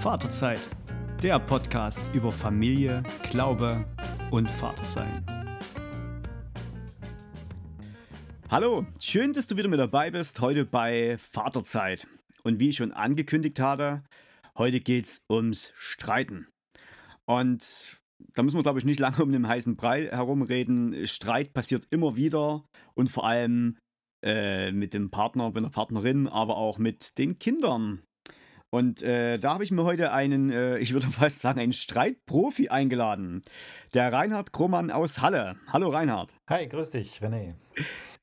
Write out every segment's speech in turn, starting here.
Vaterzeit, der Podcast über Familie, Glaube und Vatersein. Hallo, schön, dass du wieder mit dabei bist, heute bei Vaterzeit. Und wie ich schon angekündigt hatte, heute geht es ums Streiten. Und da müssen wir, glaube ich, nicht lange um den heißen Brei herumreden. Streit passiert immer wieder und vor allem äh, mit dem Partner, mit der Partnerin, aber auch mit den Kindern. Und äh, da habe ich mir heute einen, äh, ich würde fast sagen, einen Streitprofi eingeladen. Der Reinhard Krohmann aus Halle. Hallo Reinhard. Hi, grüß dich, René.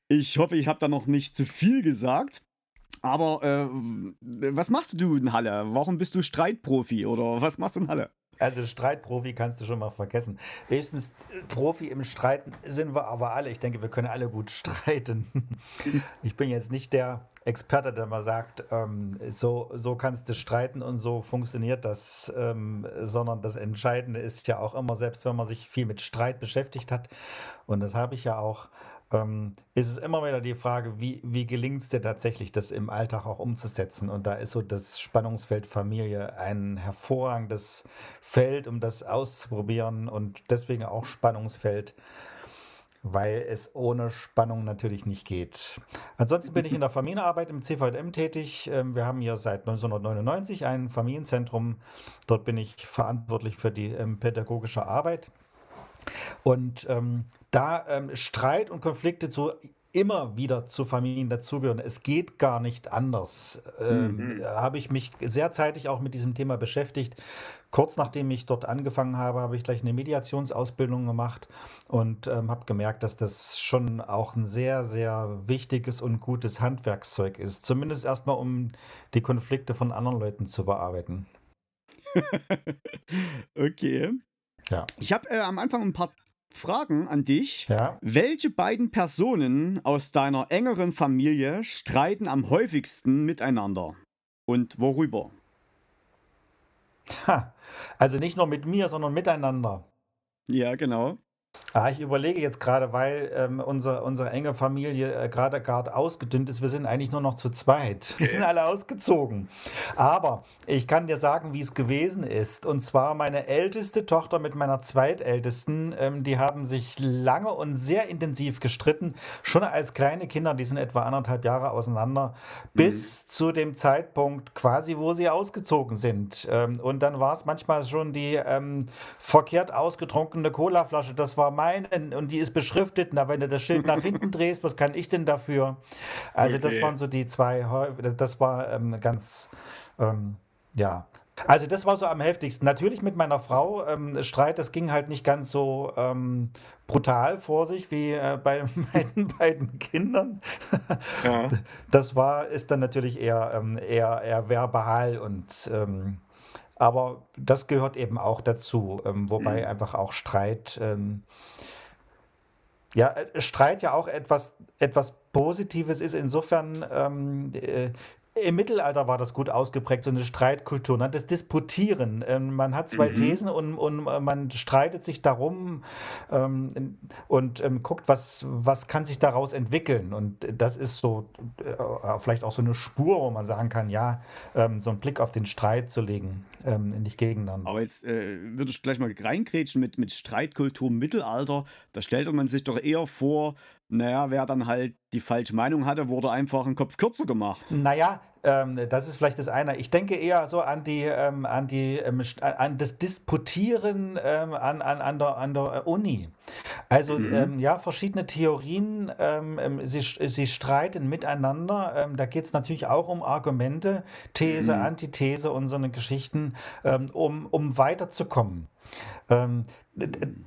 Ich hoffe, ich habe da noch nicht zu viel gesagt. Aber äh, was machst du in Halle? Warum bist du Streitprofi oder was machst du in Halle? Also Streitprofi kannst du schon mal vergessen. Höchstens Profi im Streiten sind wir aber alle. Ich denke, wir können alle gut streiten. Ich bin jetzt nicht der Experte, der mal sagt, ähm, so, so kannst du streiten und so funktioniert das, ähm, sondern das Entscheidende ist ja auch immer, selbst wenn man sich viel mit Streit beschäftigt hat, und das habe ich ja auch, ähm, ist es immer wieder die Frage, wie, wie gelingt es dir tatsächlich, das im Alltag auch umzusetzen? Und da ist so das Spannungsfeld Familie ein hervorragendes Feld, um das auszuprobieren und deswegen auch Spannungsfeld, weil es ohne Spannung natürlich nicht geht. Ansonsten bin ich in der Familienarbeit im CVM tätig. Ähm, wir haben hier seit 1999 ein Familienzentrum. Dort bin ich verantwortlich für die ähm, pädagogische Arbeit. Und ähm, da ähm, Streit und Konflikte zu immer wieder zu Familien dazugehören. Es geht gar nicht anders. Ähm, mhm. Habe ich mich sehr zeitig auch mit diesem Thema beschäftigt. Kurz nachdem ich dort angefangen habe, habe ich gleich eine Mediationsausbildung gemacht und ähm, habe gemerkt, dass das schon auch ein sehr, sehr wichtiges und gutes Handwerkszeug ist. Zumindest erstmal, um die Konflikte von anderen Leuten zu bearbeiten. okay. Ja. Ich habe äh, am Anfang ein paar Fragen an dich. Ja. Welche beiden Personen aus deiner engeren Familie streiten am häufigsten miteinander? Und worüber? Ha, also nicht nur mit mir, sondern miteinander. Ja, genau. Ah, ich überlege jetzt gerade, weil ähm, unser, unsere enge Familie äh, gerade gerade ausgedünnt ist. Wir sind eigentlich nur noch zu zweit. Wir sind alle ausgezogen. Aber ich kann dir sagen, wie es gewesen ist. Und zwar meine älteste Tochter mit meiner zweitältesten, ähm, die haben sich lange und sehr intensiv gestritten. Schon als kleine Kinder, die sind etwa anderthalb Jahre auseinander, mhm. bis zu dem Zeitpunkt quasi, wo sie ausgezogen sind. Ähm, und dann war es manchmal schon die ähm, verkehrt ausgetrunkene Colaflasche. Das war meinen und die ist beschriftet. Na, wenn du das Schild nach hinten drehst, was kann ich denn dafür? Also, okay. das waren so die zwei, das war ähm, ganz, ähm, ja. Also das war so am heftigsten. Natürlich mit meiner Frau ähm, Streit, das ging halt nicht ganz so ähm, brutal vor sich wie äh, bei meinen beiden Kindern. Ja. Das war, ist dann natürlich eher, ähm, eher, eher verbal und ähm, aber das gehört eben auch dazu, ähm, wobei mhm. einfach auch Streit, ähm, ja, äh, Streit ja auch etwas, etwas Positives ist. Insofern ähm, äh, im Mittelalter war das gut ausgeprägt, so eine Streitkultur, ne? das Disputieren. Ähm, man hat zwei mhm. Thesen und, und äh, man streitet sich darum ähm, und ähm, guckt, was, was kann sich daraus entwickeln. Und das ist so äh, vielleicht auch so eine Spur, wo man sagen kann, ja, ähm, so einen Blick auf den Streit zu legen, ähm, nicht gegeneinander. Aber jetzt äh, würde ich gleich mal reingrätschen mit, mit Streitkultur im Mittelalter. Da stellt man sich doch eher vor, naja, wer dann halt die falsche Meinung hatte, wurde einfach einen Kopf kürzer gemacht. Naja, ähm, das ist vielleicht das eine. Ich denke eher so an die, ähm, an die, ähm, an das Disputieren ähm, an, an, an, der, an der Uni. Also mhm. Ähm, ja, verschiedene Theorien, ähm, sie, sie streiten miteinander. da geht es natürlich auch um Argumente, These, mhm. Antithese und so eine Geschichten, um, um weiterzukommen.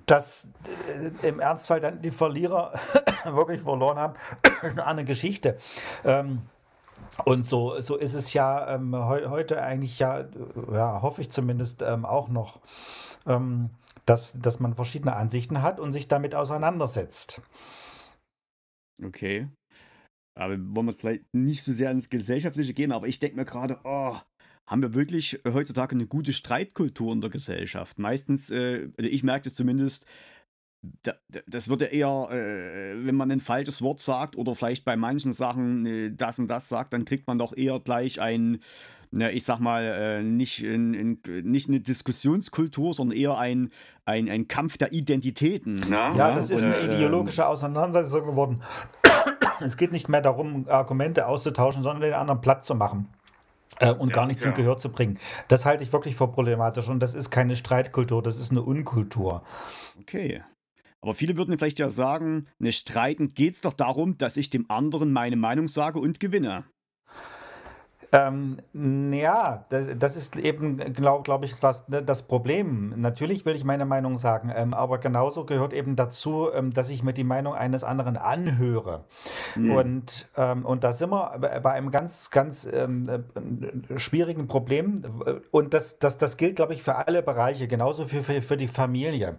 Dass äh, im Ernstfall dann die Verlierer wirklich verloren haben, ist eine andere Geschichte. Und so, so ist es ja ähm, he heute eigentlich ja, ja, hoffe ich zumindest ähm, auch noch, ähm, dass, dass man verschiedene Ansichten hat und sich damit auseinandersetzt. Okay. Aber wollen wir vielleicht nicht so sehr ins Gesellschaftliche gehen, aber ich denke mir gerade, oh, haben wir wirklich heutzutage eine gute Streitkultur in der Gesellschaft. Meistens, äh, also ich merke das zumindest, das wird ja eher, äh, wenn man ein falsches Wort sagt oder vielleicht bei manchen Sachen äh, das und das sagt, dann kriegt man doch eher gleich ein, na, ich sag mal, äh, nicht, in, in, nicht eine Diskussionskultur, sondern eher ein, ein, ein Kampf der Identitäten. Ja, ja das ist eine ideologische Auseinandersetzung geworden. es geht nicht mehr darum, Argumente auszutauschen, sondern den anderen platt zu machen äh, und ja, gar nicht zum Gehör zu bringen. Das halte ich wirklich für problematisch und das ist keine Streitkultur, das ist eine Unkultur. Okay. Aber viele würden vielleicht ja sagen, ne Streiten geht es doch darum, dass ich dem anderen meine Meinung sage und gewinne. Ähm, ja, das, das, ist eben, glaube glaub ich, das, das, Problem. Natürlich will ich meine Meinung sagen, ähm, aber genauso gehört eben dazu, ähm, dass ich mir die Meinung eines anderen anhöre. Mhm. Und, ähm, und da sind wir bei einem ganz, ganz ähm, äh, schwierigen Problem. Und das, das, das gilt, glaube ich, für alle Bereiche, genauso für, für, für die Familie.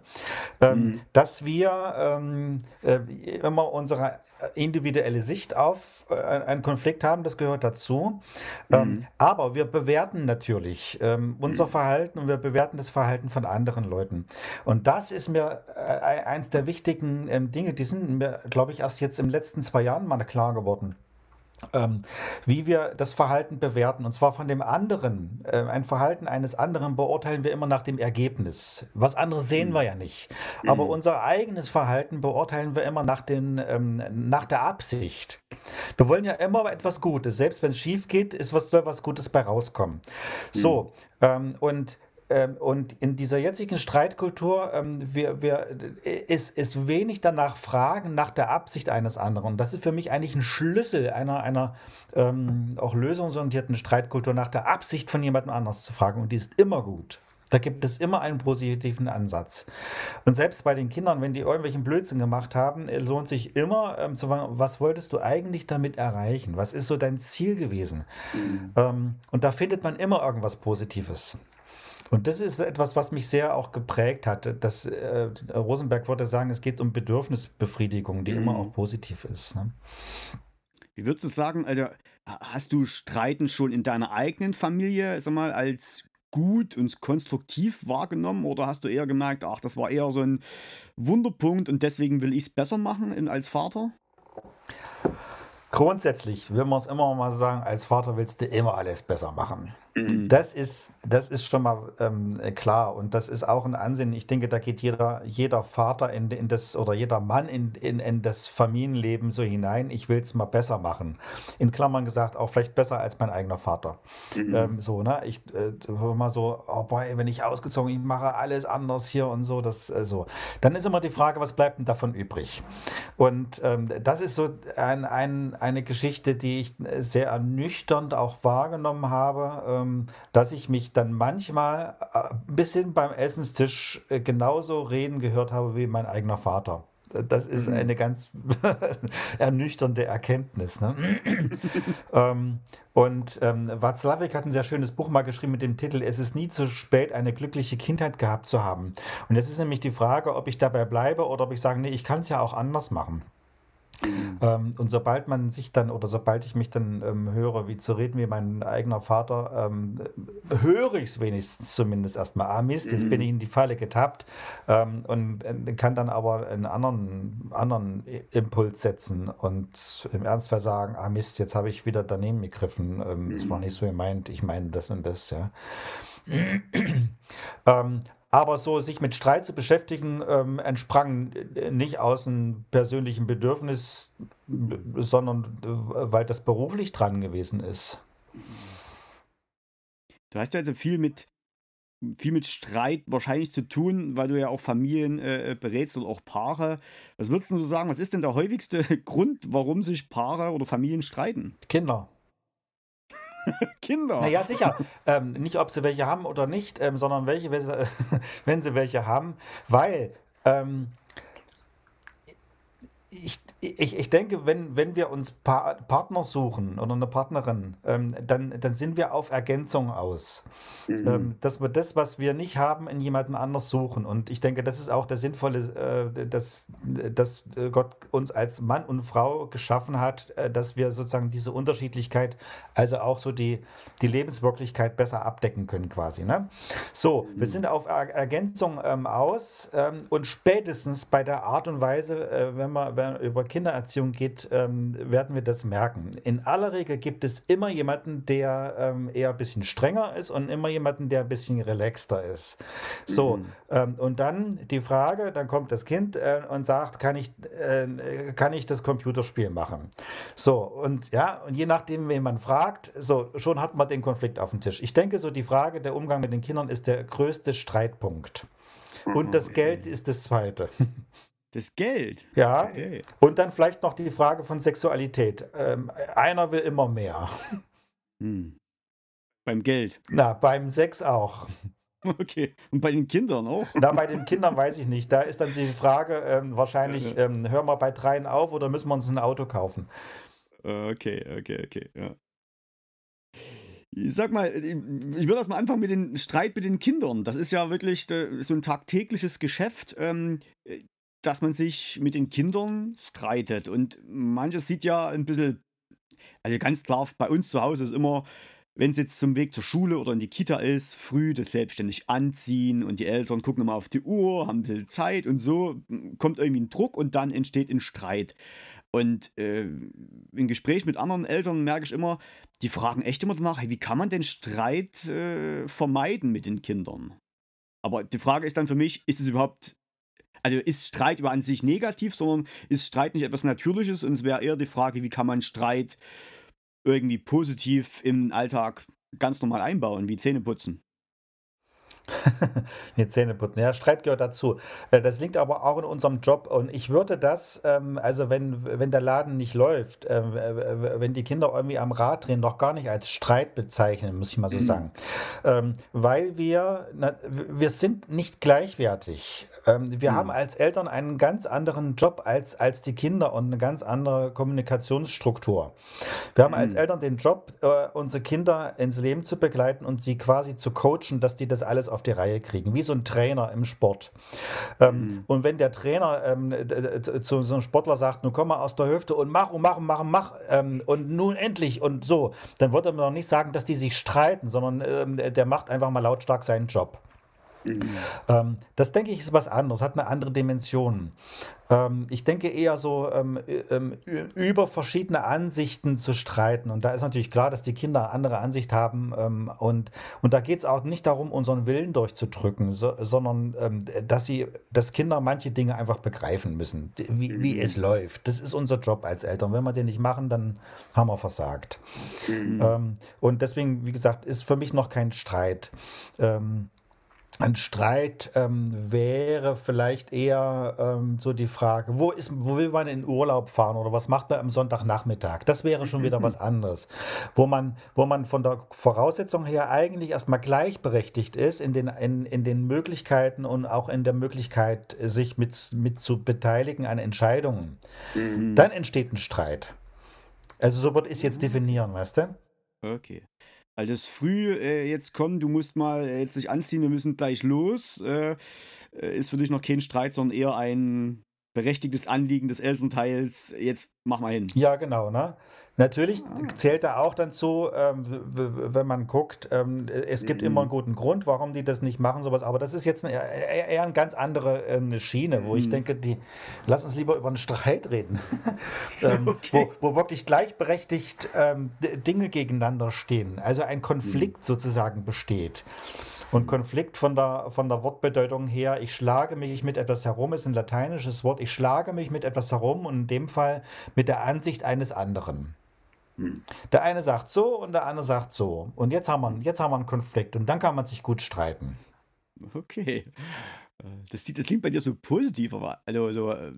Ähm, mhm. Dass wir äh, immer unsere individuelle Sicht auf äh, einen Konflikt haben, das gehört dazu. Ähm, mhm. Ähm, aber wir bewerten natürlich ähm, unser mhm. Verhalten und wir bewerten das Verhalten von anderen Leuten. Und das ist mir äh, eins der wichtigen ähm, Dinge, die sind mir, glaube ich, erst jetzt im letzten zwei Jahren mal klar geworden ähm, wie wir das Verhalten bewerten. Und zwar von dem anderen. Äh, ein Verhalten eines anderen beurteilen wir immer nach dem Ergebnis. Was anderes sehen mhm. wir ja nicht. Aber mhm. unser eigenes Verhalten beurteilen wir immer nach, den, ähm, nach der Absicht. Wir wollen ja immer etwas Gutes. Selbst wenn es schief geht, ist was, soll was Gutes bei rauskommen. Mhm. So, ähm, und und in dieser jetzigen Streitkultur ähm, wir, wir, ist, ist wenig danach Fragen nach der Absicht eines anderen. Das ist für mich eigentlich ein Schlüssel einer, einer ähm, auch lösungsorientierten Streitkultur, nach der Absicht von jemandem anders zu fragen. Und die ist immer gut. Da gibt es immer einen positiven Ansatz. Und selbst bei den Kindern, wenn die irgendwelchen Blödsinn gemacht haben, äh, lohnt sich immer ähm, zu fragen, was wolltest du eigentlich damit erreichen? Was ist so dein Ziel gewesen? Mhm. Ähm, und da findet man immer irgendwas Positives. Und das ist etwas, was mich sehr auch geprägt hat. Dass, äh, Rosenberg würde sagen, es geht um Bedürfnisbefriedigung, die mhm. immer auch positiv ist. Ne? Wie würdest du sagen, also hast du Streiten schon in deiner eigenen Familie, sag mal, als gut und konstruktiv wahrgenommen oder hast du eher gemerkt, ach, das war eher so ein Wunderpunkt und deswegen will ich es besser machen als Vater? Grundsätzlich will man es immer mal sagen, als Vater willst du immer alles besser machen. Mhm. Das, ist, das ist schon mal ähm, klar und das ist auch ein Ansehen. Ich denke, da geht jeder, jeder Vater in, in das oder jeder Mann in, in, in das Familienleben so hinein. Ich will es mal besser machen. In Klammern gesagt, auch vielleicht besser als mein eigener Vater. Mhm. Ähm, so, ne? Ich äh, mal so, oh boy, wenn ich ausgezogen, ich mache alles anders hier und so, das äh, so. Dann ist immer die Frage, was bleibt denn davon übrig? Und ähm, das ist so ein, ein, eine Geschichte, die ich sehr ernüchternd auch wahrgenommen habe dass ich mich dann manchmal äh, bis hin beim Essenstisch äh, genauso reden gehört habe wie mein eigener Vater. Das ist mhm. eine ganz ernüchternde Erkenntnis. Ne? ähm, und ähm, Václavik hat ein sehr schönes Buch mal geschrieben mit dem Titel Es ist nie zu spät, eine glückliche Kindheit gehabt zu haben. Und jetzt ist nämlich die Frage, ob ich dabei bleibe oder ob ich sage, nee, ich kann es ja auch anders machen. Mhm. Ähm, und sobald man sich dann oder sobald ich mich dann ähm, höre, wie zu reden wie mein eigener Vater, ähm, höre ich es wenigstens zumindest erstmal. Ah Mist, jetzt mhm. bin ich in die Falle getappt ähm, und äh, kann dann aber einen anderen, anderen Impuls setzen und im Ernstfall sagen, ah Mist, jetzt habe ich wieder daneben gegriffen. Es ähm, war nicht so gemeint, ich meine das und das, ja. ähm, aber so sich mit Streit zu beschäftigen, ähm, entsprang nicht aus einem persönlichen Bedürfnis, sondern weil das beruflich dran gewesen ist. Du hast ja also viel mit, viel mit Streit wahrscheinlich zu tun, weil du ja auch Familien äh, äh berätst und auch Paare. Was würdest du so sagen, was ist denn der häufigste Grund, warum sich Paare oder Familien streiten? Kinder. Kinder. Naja, sicher. ähm, nicht, ob sie welche haben oder nicht, ähm, sondern welche, wenn sie, wenn sie welche haben, weil ähm, ich, ich, ich denke, wenn, wenn wir uns pa Partner suchen oder eine Partnerin, ähm, dann, dann sind wir auf Ergänzung aus. Mhm. Ähm, dass wir das, was wir nicht haben, in jemandem anders suchen. Und ich denke, das ist auch der sinnvolle, äh, dass, dass Gott uns als Mann und Frau geschaffen hat, äh, dass wir sozusagen diese Unterschiedlichkeit, also auch so die, die Lebenswirklichkeit besser abdecken können quasi. Ne? So, mhm. wir sind auf er Ergänzung ähm, aus ähm, und spätestens bei der Art und Weise, äh, wenn wir, wenn über Kindererziehung geht, ähm, werden wir das merken. In aller Regel gibt es immer jemanden, der ähm, eher ein bisschen strenger ist und immer jemanden, der ein bisschen relaxter ist. So, mhm. ähm, und dann die Frage, dann kommt das Kind äh, und sagt, kann ich, äh, kann ich das Computerspiel machen? So, und ja, und je nachdem, wen man fragt, so, schon hat man den Konflikt auf dem Tisch. Ich denke, so die Frage, der Umgang mit den Kindern ist der größte Streitpunkt. Und das Geld ist das zweite. Das Geld? Ja. Okay. Und dann vielleicht noch die Frage von Sexualität. Ähm, einer will immer mehr. Hm. Beim Geld? Na, beim Sex auch. Okay. Und bei den Kindern auch? Na, bei den Kindern weiß ich nicht. Da ist dann die Frage ähm, wahrscheinlich, ähm, hören wir bei dreien auf oder müssen wir uns ein Auto kaufen? Okay, okay, okay. Ja. Ich sag mal, ich würde das mal anfangen mit dem Streit mit den Kindern. Das ist ja wirklich äh, so ein tagtägliches Geschäft. Dass man sich mit den Kindern streitet. Und manches sieht ja ein bisschen, also ganz klar, bei uns zu Hause ist immer, wenn es jetzt zum Weg zur Schule oder in die Kita ist, früh das selbstständig anziehen und die Eltern gucken immer auf die Uhr, haben ein bisschen Zeit und so kommt irgendwie ein Druck und dann entsteht ein Streit. Und äh, im Gespräch mit anderen Eltern merke ich immer, die fragen echt immer danach, hey, wie kann man denn Streit äh, vermeiden mit den Kindern? Aber die Frage ist dann für mich, ist es überhaupt also ist Streit über an sich negativ, sondern ist Streit nicht etwas Natürliches und es wäre eher die Frage, wie kann man Streit irgendwie positiv im Alltag ganz normal einbauen, wie Zähne putzen. die Zähne putzen. Ja, Streit gehört dazu. Äh, das liegt aber auch in unserem Job. Und ich würde das, ähm, also wenn, wenn der Laden nicht läuft, äh, wenn die Kinder irgendwie am Rad drehen, noch gar nicht als Streit bezeichnen, muss ich mal so mhm. sagen. Ähm, weil wir, wir sind nicht gleichwertig. Ähm, wir mhm. haben als Eltern einen ganz anderen Job als, als die Kinder und eine ganz andere Kommunikationsstruktur. Wir haben mhm. als Eltern den Job, äh, unsere Kinder ins Leben zu begleiten und sie quasi zu coachen, dass die das alles auf die Reihe kriegen, wie so ein Trainer im Sport. Ähm, mhm. Und wenn der Trainer ähm, zu so einem Sportler sagt, nun komm mal aus der Hüfte und mach und mach und mach und mach ähm, und nun endlich und so, dann würde man doch nicht sagen, dass die sich streiten, sondern ähm, der macht einfach mal lautstark seinen Job. Mhm. Ähm, das denke ich ist was anderes, hat eine andere Dimension. Ähm, ich denke eher so ähm, über verschiedene Ansichten zu streiten. Und da ist natürlich klar, dass die Kinder andere Ansicht haben. Und, und da geht es auch nicht darum, unseren Willen durchzudrücken, so, sondern dass sie, dass Kinder manche Dinge einfach begreifen müssen, wie, wie mhm. es läuft. Das ist unser Job als Eltern. Wenn wir den nicht machen, dann haben wir versagt. Mhm. und deswegen, wie gesagt, ist für mich noch kein Streit. Ähm, ein Streit ähm, wäre vielleicht eher ähm, so die Frage, wo, ist, wo will man in Urlaub fahren oder was macht man am Sonntagnachmittag? Das wäre schon wieder was anderes, wo man, wo man von der Voraussetzung her eigentlich erstmal gleichberechtigt ist in den, in, in den Möglichkeiten und auch in der Möglichkeit, sich mit, mit zu beteiligen an Entscheidungen. Mhm. Dann entsteht ein Streit. Also so würde ich es jetzt mhm. definieren, weißt du? Okay. Also es ist früh, äh, jetzt komm, du musst mal äh, jetzt dich anziehen, wir müssen gleich los, äh, äh, ist für dich noch kein Streit, sondern eher ein berechtigtes Anliegen des Elternteils, jetzt mach mal hin. Ja, genau. Ne? Natürlich zählt da auch dann zu, ähm, wenn man guckt, ähm, es gibt mhm. immer einen guten Grund, warum die das nicht machen, sowas. Aber das ist jetzt eine, eher, eher eine ganz andere äh, Schiene, wo mhm. ich denke, die, lass uns lieber über einen Streit reden, ähm, okay. wo, wo, wirklich gleichberechtigt ähm, Dinge gegeneinander stehen. Also ein Konflikt mhm. sozusagen besteht. Und Konflikt von der, von der Wortbedeutung her, ich schlage mich mit etwas herum, ist ein lateinisches Wort, ich schlage mich mit etwas herum und in dem Fall mit der Ansicht eines anderen. Hm. Der eine sagt so und der andere sagt so. Und jetzt haben, wir, jetzt haben wir einen Konflikt und dann kann man sich gut streiten. Okay. Äh, das, das klingt bei dir so positiv, aber also, so, äh,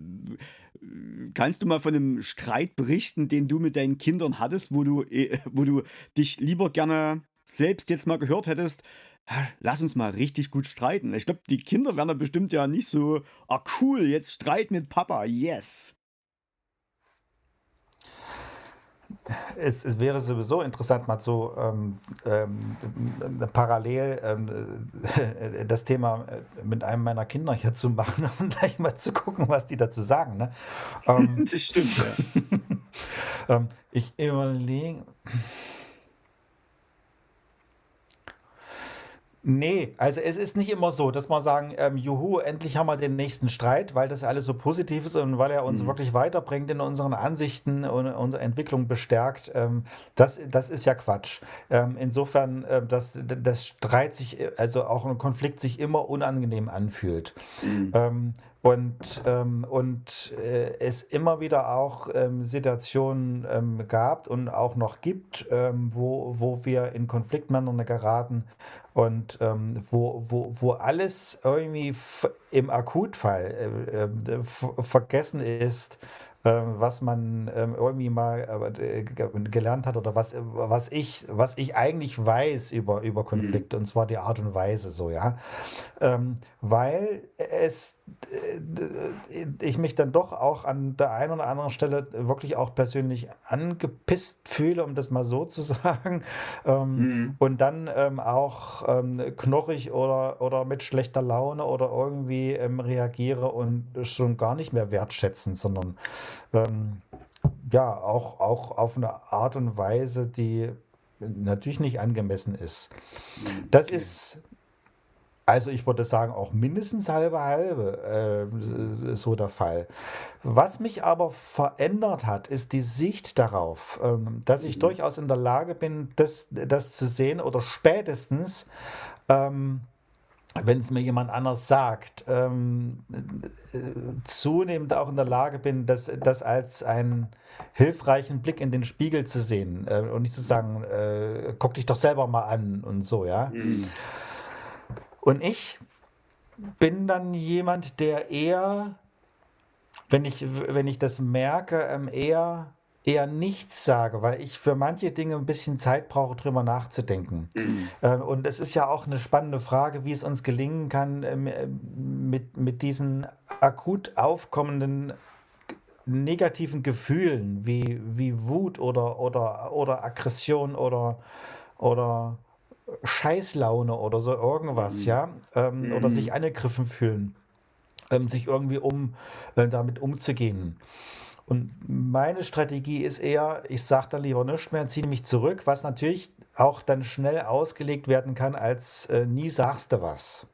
kannst du mal von einem Streit berichten, den du mit deinen Kindern hattest, wo du, äh, wo du dich lieber gerne selbst jetzt mal gehört hättest, lass uns mal richtig gut streiten. Ich glaube, die Kinder werden da bestimmt ja nicht so, ah cool, jetzt Streit mit Papa, yes. Es, es, wäre sowieso interessant, mal so ähm, ähm, parallel ähm, äh, das Thema äh, mit einem meiner Kinder hier zu machen und gleich mal zu gucken, was die dazu sagen. Ne? Ähm, das stimmt, ja. Ähm, ich überlege. Nee, also es ist nicht immer so, dass wir sagen, ähm, juhu, endlich haben wir den nächsten Streit, weil das alles so positiv ist und weil er uns Mhm. wirklich weiterbringt in unseren Ansichten und unsere Entwicklung bestärkt. Ähm, das, das ist ja Quatsch. Ähm, insofern, ähm, dass das Streit sich, äh, also auch ein Konflikt sich immer unangenehm anfühlt. Mhm. Und ähm, und äh, es immer wieder auch ähm, Situationen ähm, gab und auch noch gibt, ähm, wo, wo wir in Konflikt miteinander geraten und ähm, wo, wo, wo alles irgendwie im Akutfall äh, äh, vergessen ist, was man ähm, irgendwie mal äh, ge- gelernt hat oder was, was ich, was ich eigentlich weiß über, über Mhm. Konflikte, und zwar die Art und Weise so, ja. Ähm, weil es äh, ich mich dann doch auch an der einen oder anderen Stelle wirklich auch persönlich angepisst fühle, um das mal so zu sagen. Ähm, Mhm. und dann ähm, auch ähm, knorrig oder, oder mit schlechter Laune oder irgendwie ähm, reagiere und schon gar nicht mehr wertschätzen, sondern ähm, ja, auch, auch auf eine Art und Weise, die natürlich nicht angemessen ist. Das Okay. ist also ich würde sagen, auch mindestens halbe halbe äh, so der Fall. Was mich aber verändert hat, ist die Sicht darauf, ähm, dass ich Mhm. durchaus in der Lage bin, das, das zu sehen oder spätestens, ähm, wenn es mir jemand anders sagt, ähm, äh, zunehmend auch in der Lage bin, das, das als einen hilfreichen Blick in den Spiegel zu sehen äh, und nicht zu sagen, äh, guck dich doch selber mal an und so, ja. Mhm. Und ich bin dann jemand, der eher, wenn ich, wenn ich das merke, ähm, eher, eher nichts sage, weil ich für manche Dinge ein bisschen Zeit brauche, drüber nachzudenken. Mhm. Ähm, Und es ist ja auch eine spannende Frage, wie es uns gelingen kann, ähm, äh, mit, mit diesen akut aufkommenden negativen Gefühlen wie, wie Wut oder, oder, oder Aggression oder, oder Scheißlaune oder so irgendwas, Mhm. ja, ähm, oder sich Mhm. angegriffen fühlen, ähm, sich irgendwie um äh, damit umzugehen. Und meine Strategie ist eher, ich sage dann lieber nichts mehr, ziehe mich zurück, was natürlich auch dann schnell ausgelegt werden kann als äh, nie sagst du was.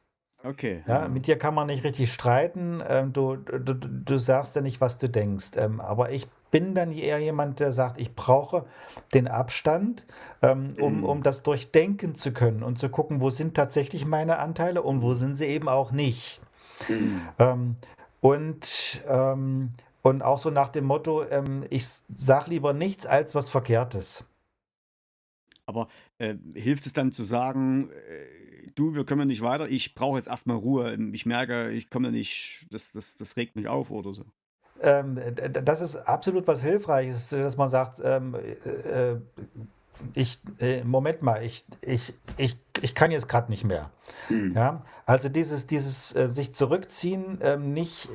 Okay, Ja, ja. mit dir kann man nicht richtig streiten. Ähm, du, du, du sagst ja nicht, was du denkst. Ähm, aber ich bin dann eher jemand, der sagt, ich brauche den Abstand, ähm, um, Mhm. um das durchdenken zu können und zu gucken, wo sind tatsächlich meine Anteile und wo sind sie eben auch nicht. Mhm. Und, ähm, und auch so nach dem Motto, ähm, ich sag lieber nichts als was Verkehrtes. Aber äh, hilft es dann zu sagen, äh, du, wir können nicht weiter, ich brauche jetzt erstmal Ruhe, ich merke, ich komme nicht, das, das, das regt mich auf oder so. Ähm, das ist absolut was Hilfreiches, dass man sagt, ähm, äh, äh, ich, äh, Moment mal, ich, ich, ich, ich kann jetzt gerade nicht mehr. Mhm. Ja, also dieses, dieses äh, sich zurückziehen, ähm, nicht,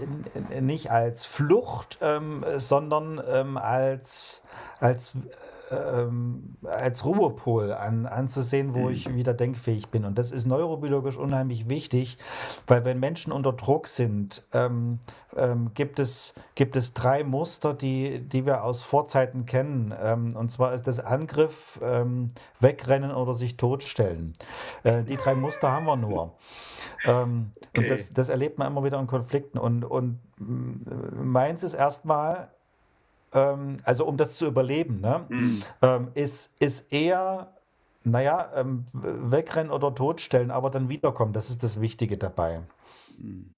äh, nicht als Flucht, ähm, äh, sondern ähm, als, als, ähm, als Ruhepol an, anzusehen, wo Mhm. ich wieder denkfähig bin. Und das ist neurobiologisch unheimlich wichtig, weil wenn Menschen unter Druck sind, ähm, ähm, gibt es, gibt es drei Muster, die, die wir aus Vorzeiten kennen. Ähm, und zwar ist das Angriff, ähm, Wegrennen oder sich totstellen. Äh, die drei Muster haben wir nur. Ähm, und Okay. das, das erlebt man immer wieder in Konflikten. Und, und mm, meins ist erstmal, ähm, also um das zu überleben, ne, Mhm. ähm, ist, ist eher, naja, ähm, wegrennen oder totstellen, aber dann wiederkommen. Das ist das Wichtige dabei. Mhm.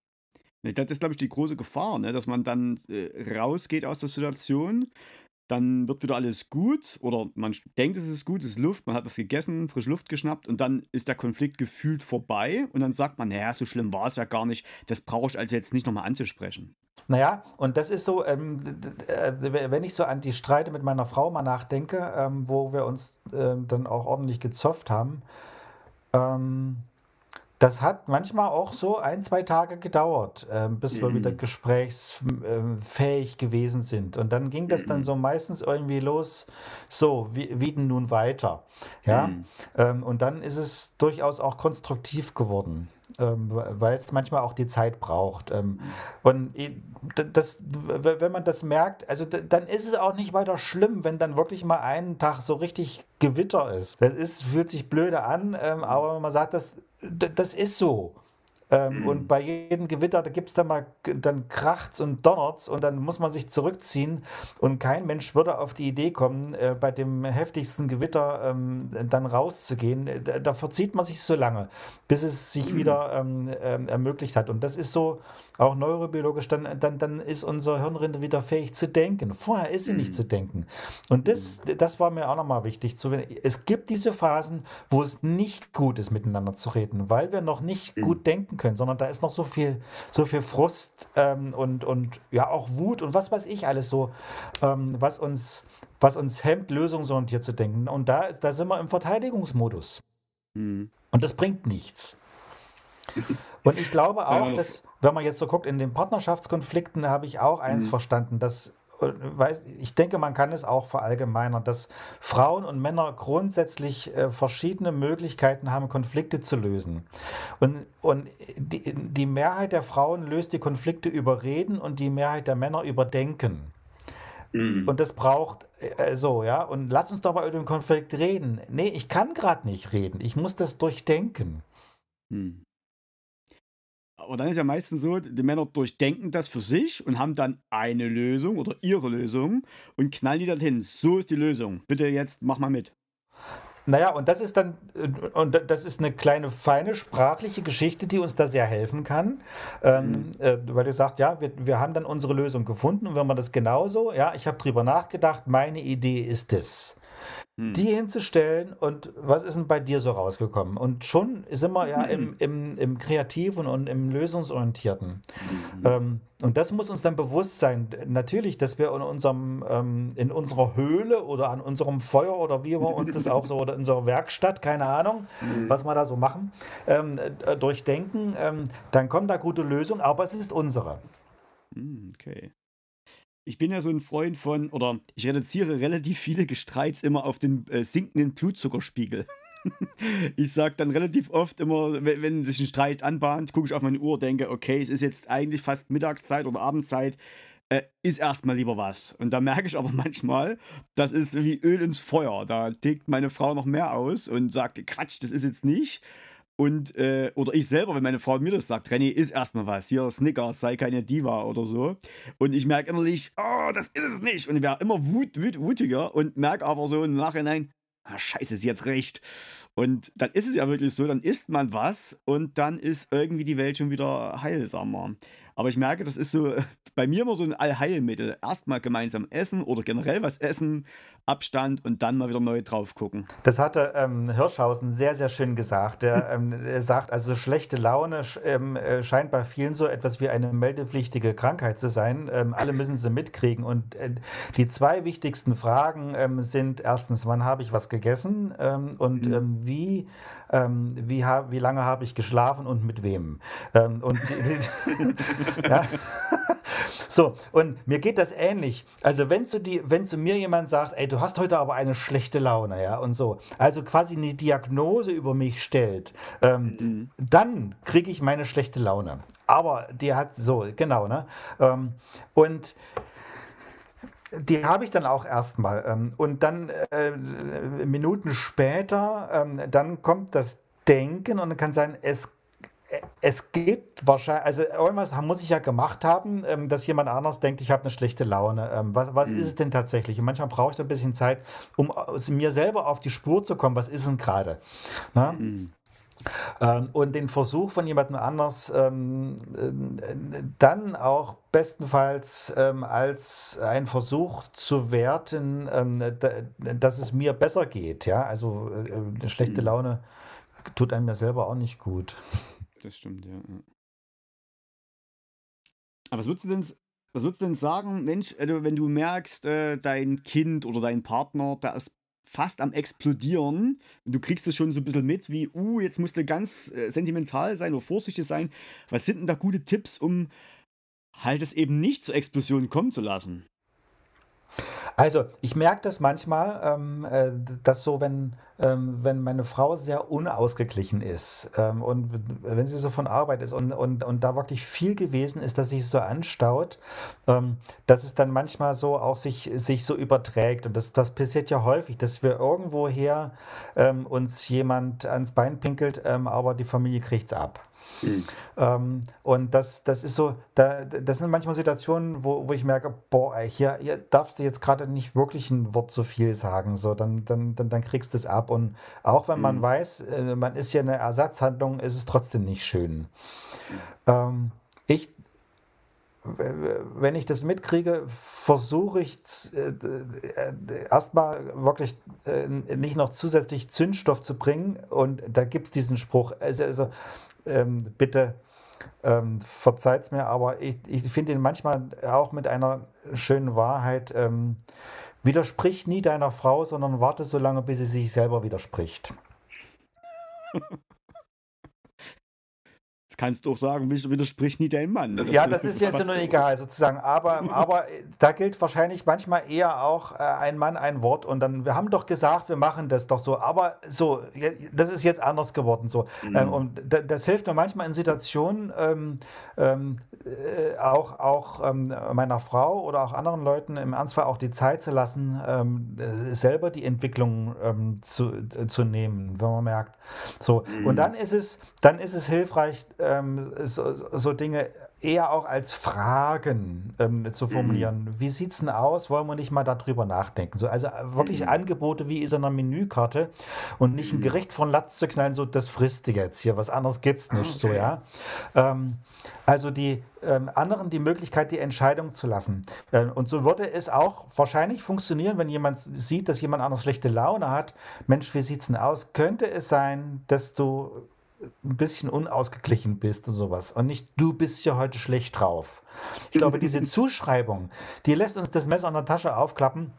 Das ist, glaube ich, die große Gefahr, ne? dass man dann äh, rausgeht aus der Situation, dann wird wieder alles gut oder man denkt, es ist gut, es ist Luft, man hat was gegessen, frisch Luft geschnappt und dann ist der Konflikt gefühlt vorbei und dann sagt man, naja, so schlimm war es ja gar nicht, das brauche ich also jetzt nicht nochmal anzusprechen. Naja, und das ist so, ähm, äh, wenn ich so an die Streite mit meiner Frau mal nachdenke, ähm, wo wir uns ähm, dann auch ordentlich gezofft haben, ähm, das hat manchmal auch so ein, zwei Tage gedauert, ähm, bis wir wieder Mhm. gesprächsfähig gewesen sind. Und dann ging das dann Mhm. so meistens irgendwie los, so, wie, wie denn nun weiter? Ja, Mhm. ähm, und dann ist es durchaus auch konstruktiv geworden. Ähm, weil es manchmal auch die Zeit braucht. Ähm, und das, wenn man das merkt, also dann ist es auch nicht weiter schlimm, wenn dann wirklich mal einen Tag so richtig Gewitter ist. Das ist, fühlt sich blöde an, ähm, aber man sagt, das, das ist so. Ähm, mhm. Und bei jedem Gewitter, da gibt es dann mal, dann kracht's und donnert's und dann muss man sich zurückziehen. Und kein Mensch würde auf die Idee kommen, äh, bei dem heftigsten Gewitter ähm, dann rauszugehen. Da, da, verzieht man sich so lange, bis es sich mhm. wieder ähm, ähm ermöglicht hat. Und das ist so, auch neurobiologisch, dann, dann, dann ist unser Hirnrinde wieder fähig zu denken. Vorher ist sie mhm. nicht zu denken. Und das, mhm. das war mir auch nochmal wichtig. Zu, es gibt diese Phasen, wo es nicht gut ist, miteinander zu reden, weil wir noch nicht mhm. gut denken können, sondern da ist noch so viel, so viel Frust ähm, und, und ja auch Wut und was weiß ich alles so, ähm, was uns was uns hemmt, lösungsorientiert zu denken. Und da, da sind wir im Verteidigungsmodus. Mhm. Und das bringt nichts. Und ich glaube auch, dass, wenn man jetzt so guckt, in den Partnerschaftskonflikten habe ich auch eins mhm. verstanden, dass äh, weiß, ich denke, man kann es auch verallgemeinern, dass Frauen und Männer grundsätzlich äh, verschiedene Möglichkeiten haben, Konflikte zu lösen. Und, und die, die Mehrheit der Frauen löst die Konflikte über Reden und die Mehrheit der Männer über Denken. Mhm. Und das braucht äh, so, ja. Und lass uns doch mal über den Konflikt reden. Nee, ich kann gerade nicht reden. Ich muss das durchdenken. Mhm. Aber dann ist ja meistens so, die Männer durchdenken das für sich und haben dann eine Lösung oder ihre Lösung und knallen die dorthin. So ist die Lösung. Bitte jetzt mach mal mit. Naja, und das ist dann, äh, und das ist eine kleine, feine sprachliche Geschichte, die uns da sehr helfen kann. Ähm, mhm. äh, weil du sagst, ja, wir, wir haben dann unsere Lösung gefunden und wenn man das genauso, ja, ich habe drüber nachgedacht, meine Idee ist das. Hm. die hinzustellen und was ist denn bei dir so rausgekommen? Und schon sind wir ja im, im, im Kreativen und im Lösungsorientierten. Mhm. Ähm, und das muss uns dann bewusst sein. Natürlich, dass wir in, unserem, ähm, in unserer Höhle oder an unserem Feuer oder wie wir uns das auch so, oder in unserer Werkstatt, keine Ahnung, mhm. was wir da so machen, ähm, äh, durchdenken, ähm, dann kommen da gute Lösungen, aber es ist unsere. Hm, okay ich bin ja so ein Freund von, oder ich reduziere relativ viele Gestreits immer auf den äh, sinkenden Blutzuckerspiegel. ich sage dann relativ oft immer, wenn, wenn, sich ein Streit anbahnt, gucke ich auf meine Uhr, denke, okay, es ist jetzt eigentlich fast Mittagszeit oder Abendzeit, äh, ist erstmal lieber was. Und da merke ich aber manchmal, das ist wie Öl ins Feuer. Da tickt meine Frau noch mehr aus und sagt, Quatsch, das ist jetzt nicht. Und, äh, oder ich selber, wenn meine Frau mir das sagt, René, ist erstmal was. Hier, Snickers, sei keine Diva oder so. Und ich merke innerlich, oh, das ist es nicht. Und ich werde immer wut, wut, wutiger und merke aber so im Nachhinein, ah, scheiße, sie hat recht. Und dann ist es ja wirklich so, dann isst man was und dann ist irgendwie die Welt schon wieder heilsamer. Aber ich merke, das ist so bei mir immer so ein Allheilmittel. Erstmal gemeinsam essen oder generell was essen, Abstand und dann mal wieder neu drauf gucken. Das hatte ähm, Hirschhausen sehr, sehr schön gesagt. Er, ähm, er sagt, also schlechte Laune ähm, äh, scheint bei vielen so etwas wie eine meldepflichtige Krankheit zu sein. Ähm, alle müssen sie mitkriegen. Und äh, die zwei wichtigsten Fragen ähm, sind erstens, wann habe ich was gegessen ähm, und mhm. wie wie, wie lange habe ich geschlafen und mit wem. Und die, die, ja. So, und mir geht das ähnlich. Also, wenn zu, die, wenn zu mir jemand sagt, ey, du hast heute aber eine schlechte Laune, ja, und so, also quasi eine Diagnose über mich stellt, ähm, mhm. dann kriege ich meine schlechte Laune. Aber die hat so, genau, ne? Ähm, und die habe ich dann auch erstmal. Ähm, und dann äh, Minuten später, ähm, dann kommt das Denken und dann kann sein, es es gibt wahrscheinlich, also irgendwas muss ich ja gemacht haben, ähm, dass jemand anders denkt, ich habe eine schlechte Laune. Ähm, was was mhm. ist es denn tatsächlich? Und manchmal brauche ich ein bisschen Zeit, um mir selber auf die Spur zu kommen. Was ist denn gerade? Mhm. Ähm, und den Versuch von jemandem anders äh, dann auch bestenfalls als ein Versuch zu werten, dass es mir besser geht. Ja, also äh, eine schlechte mhm. Laune tut einem ja selber auch nicht gut. Das stimmt, ja. Aber was würdest du denn, was würdest du denn sagen, Mensch, also wenn du merkst, äh, dein Kind oder dein Partner, der ist fast am explodieren. Und du kriegst es schon so ein bisschen mit, wie, uh, jetzt musst du ganz äh, sentimental sein oder vorsichtig sein. Was sind denn da gute Tipps, um halt es eben nicht zur Explosion kommen zu lassen? Also, ich merke das manchmal, ähm, äh, dass so, wenn, ähm, wenn meine Frau sehr unausgeglichen ist ähm, und wenn sie so von Arbeit ist und, und, und da wirklich viel gewesen ist, dass sich so anstaut, ähm, dass es dann manchmal so auch sich, sich so überträgt. Und das, das passiert ja häufig, dass wir irgendwoher ähm, uns jemand ans Bein pinkelt, ähm, aber die Familie kriegt es ab. Mhm. Ähm, und das, das ist so, da, das sind manchmal Situationen, wo, wo ich merke, boah, hier, hier darfst du jetzt gerade nicht wirklich ein Wort zu viel sagen, so, dann, dann, dann, dann kriegst du es ab. Und auch wenn mhm. man weiß, äh, man ist ja eine Ersatzhandlung, ist es trotzdem nicht schön. Mhm. Ähm, ich wenn ich das mitkriege, versuche ich äh, äh, erstmal wirklich nicht noch zusätzlich Zündstoff zu bringen. Und da gibt es diesen Spruch, also, also ähm, bitte ähm, verzeiht es mir, aber ich, ich finde ihn manchmal auch mit einer schönen Wahrheit. Ähm, widersprich nie deiner Frau, sondern warte so lange, bis sie sich selber widerspricht. kannst du auch sagen, widerspricht nie dein Mann. Das ja, das ist jetzt nur egal, sozusagen. Aber, aber da gilt wahrscheinlich manchmal eher auch äh, ein Mann, ein Wort. Und dann, wir haben doch gesagt, wir machen das doch so. Aber so, das ist jetzt anders geworden. So. Mhm. Ähm, und das hilft mir manchmal in Situationen, ähm, ähm, äh, auch, auch ähm, meiner Frau oder auch anderen Leuten im Ernstfall auch die Zeit zu lassen, ähm, äh, selber die Entwicklung ähm, zu, äh, zu nehmen, wenn man merkt. So. Mhm. Und dann ist es, dann ist es hilfreich, ähm, so, so, Dinge eher auch als Fragen ähm, zu formulieren. Mhm. Wie sieht es denn aus? Wollen wir nicht mal darüber nachdenken? So, also äh, wirklich mhm. Angebote wie in einer Menükarte und nicht ein mhm. Gericht von Latz zu knallen, so das frisst du jetzt hier, was anderes gibt es nicht, okay. so ja. Ähm, also die ähm, anderen die Möglichkeit, die Entscheidung zu lassen. Ähm, und so würde es auch wahrscheinlich funktionieren, wenn jemand sieht, dass jemand anders schlechte Laune hat. Mensch, wie sieht es denn aus? Könnte es sein, dass du ein bisschen unausgeglichen bist und sowas. Und nicht, du bist ja heute schlecht drauf. Ich glaube, diese Zuschreibung, die lässt uns das Messer in der Tasche aufklappen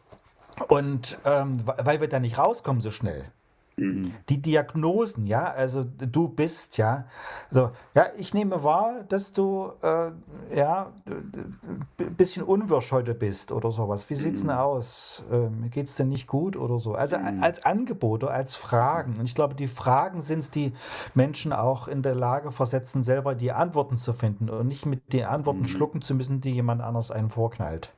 und ähm, weil wir da nicht rauskommen so schnell. Mhm. Die Diagnosen, ja, also du bist, ja, so, ja, ich nehme wahr, dass du, äh, ja, ein bisschen unwirsch heute bist oder sowas. Wie sieht's mhm. denn aus? Ähm, geht's denn nicht gut oder so? Also mhm. als Angebote, als Fragen. Und ich glaube, die Fragen sind es, die Menschen auch in der Lage versetzen, selber die Antworten zu finden und nicht mit den Antworten mhm. schlucken zu müssen, die jemand anders einen vorknallt.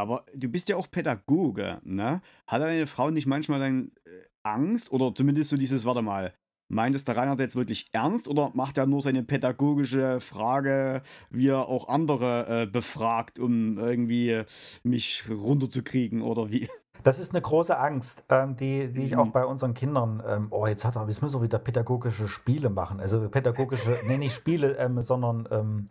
Aber du bist ja auch Pädagoge, ne? Hat deine Frau nicht manchmal dann äh, Angst oder zumindest so dieses, warte mal, meint es der Reinhard jetzt wirklich ernst oder macht er nur seine pädagogische Frage, wie er auch andere äh, befragt, um irgendwie mich runterzukriegen oder wie? Das ist eine große Angst, ähm, die, die ich auch mhm. bei unseren Kindern, ähm, oh, jetzt hat er, jetzt müssen wir wieder pädagogische Spiele machen. Also pädagogische, nee, nicht Spiele, ähm, sondern ähm,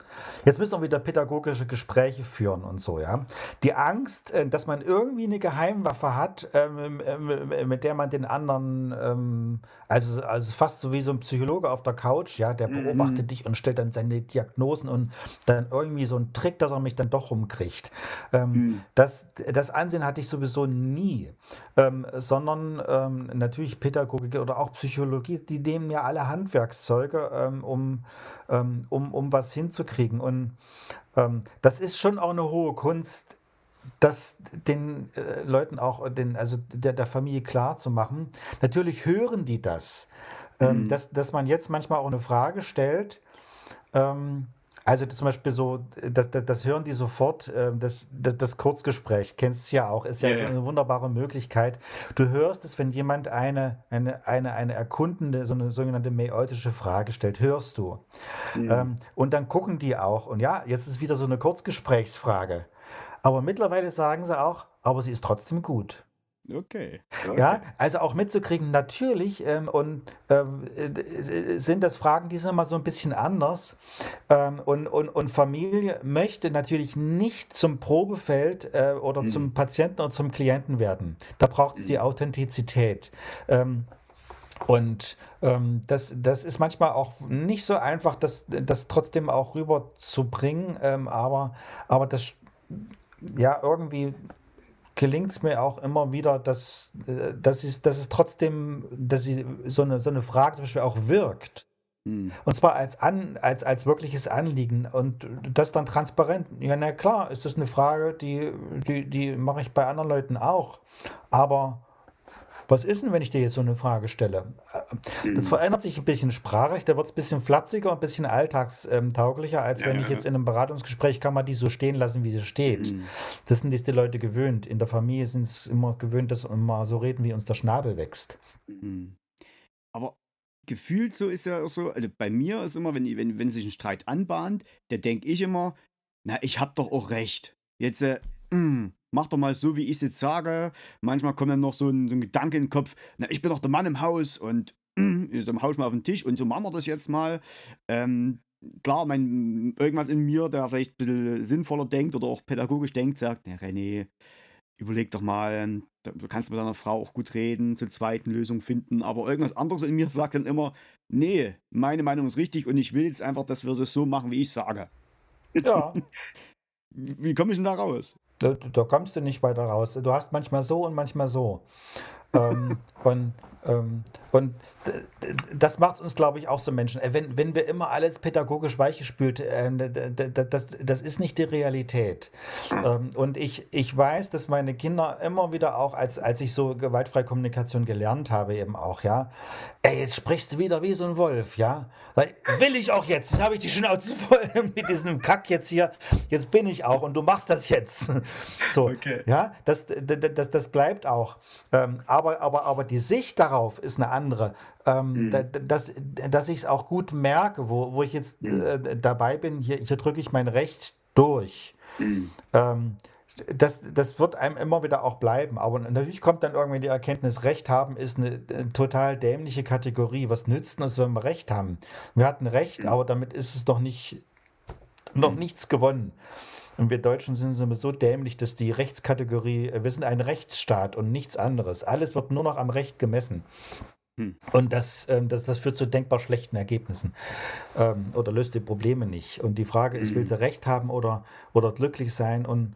jetzt müssen wir wieder pädagogische Gespräche führen und so, ja. Die Angst, äh, dass man irgendwie eine Geheimwaffe hat, ähm, ähm, mit der man den anderen, also, also fast so wie so ein Psychologe auf der Couch, ja, der mhm. beobachtet mhm. dich und stellt dann seine Diagnosen und dann irgendwie so einen Trick, dass er mich dann doch rumkriegt. Mhm. das, das Ansehen hatte ich sowieso nie nie, ähm, sondern ähm, natürlich Pädagogik oder auch Psychologie, die nehmen ja alle Handwerkszeuge, ähm, um, ähm, um, um was hinzukriegen. Und ähm, das ist schon auch eine hohe Kunst, das den äh, Leuten auch, den, also der, der Familie klar zu machen. Natürlich hören die das, ähm, mhm. dass, dass man jetzt manchmal auch eine Frage stellt. Ähm, also zum Beispiel so, das, das, das hören die sofort, ähm, das, das, das Kurzgespräch, kennst du ja auch, ist ja, ja, so eine wunderbare Möglichkeit. Du hörst es, wenn jemand eine, eine, eine, eine erkundende, so eine sogenannte mäeutische Frage stellt, hörst du. Mhm. Ähm, und dann gucken die auch, und ja, jetzt ist wieder so eine Kurzgesprächsfre. Aber mittlerweile sagen sie auch, aber sie ist trotzdem gut. Okay. okay. Ja, also auch mitzukriegen, natürlich, ähm, und ähm, äh, sind das Fragen, die sind immer so ein bisschen anders. Ähm, und, und, und Familie möchte natürlich nicht zum Probefeld äh, oder mhm. zum Patienten oder zum Klienten werden. Da braucht es mhm. die Authentizität. Ähm, und ähm, das, das ist manchmal auch nicht so einfach, das, das trotzdem auch rüberzubringen, ähm, aber, aber das ja irgendwie gelingt es mir auch immer wieder, dass, äh, dass, es, dass es trotzdem, dass sie so eine, so eine Frage zum Beispiel auch wirkt. Hm. Und zwar als, an, als, als wirkliches Anliegen und das dann transparent. Ja, na klar, ist das eine Frage, die, die, die mache ich bei anderen Leuten auch. Aber was ist denn, wenn ich dir jetzt so eine Frage stelle? Äh, das mhm. verändert sich ein bisschen sprachlich, da wird es ein bisschen flapsiger und ein bisschen alltagstauglicher, als ja, wenn ich jetzt in einem Beratungsgespräch kann man die so stehen lassen, wie sie steht. Mhm. Das sind die Leute gewöhnt. In der Familie sind es immer gewöhnt, dass wir mal so reden, wie uns der Schnabel wächst. Mhm. Aber gefühlt so ist ja auch so, also bei mir ist immer, wenn, wenn, wenn sich ein Streit anbahnt, da denke ich immer, na, ich hab doch auch recht. Jetzt, äh, mh, mm, mach doch mal so, wie ich es jetzt sage. Manchmal kommt dann noch so ein, so ein, Gedanke in den Kopf, na, ich bin doch der Mann im Haus und mm, dann hau ich mal auf den Tisch und so machen wir das jetzt mal. Ähm, klar, mein, irgendwas in mir, der vielleicht ein bisschen sinnvoller denkt oder auch pädagogisch denkt, sagt, na René, überleg doch mal, du kannst mit deiner Frau auch gut reden, zur zweiten Lösung finden, aber irgendwas anderes in mir sagt dann immer, nee, meine Meinung ist richtig und ich will jetzt einfach, dass wir das so machen, wie ich sage. Ja. wie komme ich denn da raus? Da, da, kommst du nicht weiter raus. Du hast manchmal so und manchmal so. ähm, und und das macht uns, glaube ich, auch so Menschen. Äh, wenn, wenn wir immer alles pädagogisch weichgespült, äh, das, das ist nicht die Realität. Ähm, und ich, ich weiß, dass meine Kinder immer wieder auch, als, als ich so gewaltfreie Kommunikation gelernt habe, eben auch, ja, ey, jetzt sprichst du wieder wie so ein Wolf, ja. Will ich auch jetzt. Jetzt habe ich die Schnauze voll mit diesem Kack jetzt hier. Jetzt bin ich auch und du machst das jetzt. So, okay. ja, das, das, das bleibt auch. Ähm, aber, aber, aber die Sicht darauf ist eine andere. Ähm, mhm. da, dass, dass ich es auch gut merke, wo, wo ich jetzt mhm. äh, dabei bin, hier, hier drücke ich mein Recht durch. Mhm. Ähm, das, das wird einem immer wieder auch bleiben. Aber natürlich kommt dann irgendwie die Erkenntnis, Recht haben ist eine, eine total dämliche Kategorie. Was nützt uns, wenn wir Recht haben? Wir hatten Recht, mhm. aber damit ist es doch nicht, noch mhm. nichts gewonnen. Und wir Deutschen sind sowieso dämlich, dass die Rechtskategorie, wir sind ein Rechtsstaat und nichts anderes. Alles wird nur noch am Recht gemessen. Hm. Und das, ähm, das, das führt zu denkbar schlechten Ergebnissen ähm, oder löst die Probleme nicht. Und die Frage ist, hm. willst du Recht haben oder, oder glücklich sein? Und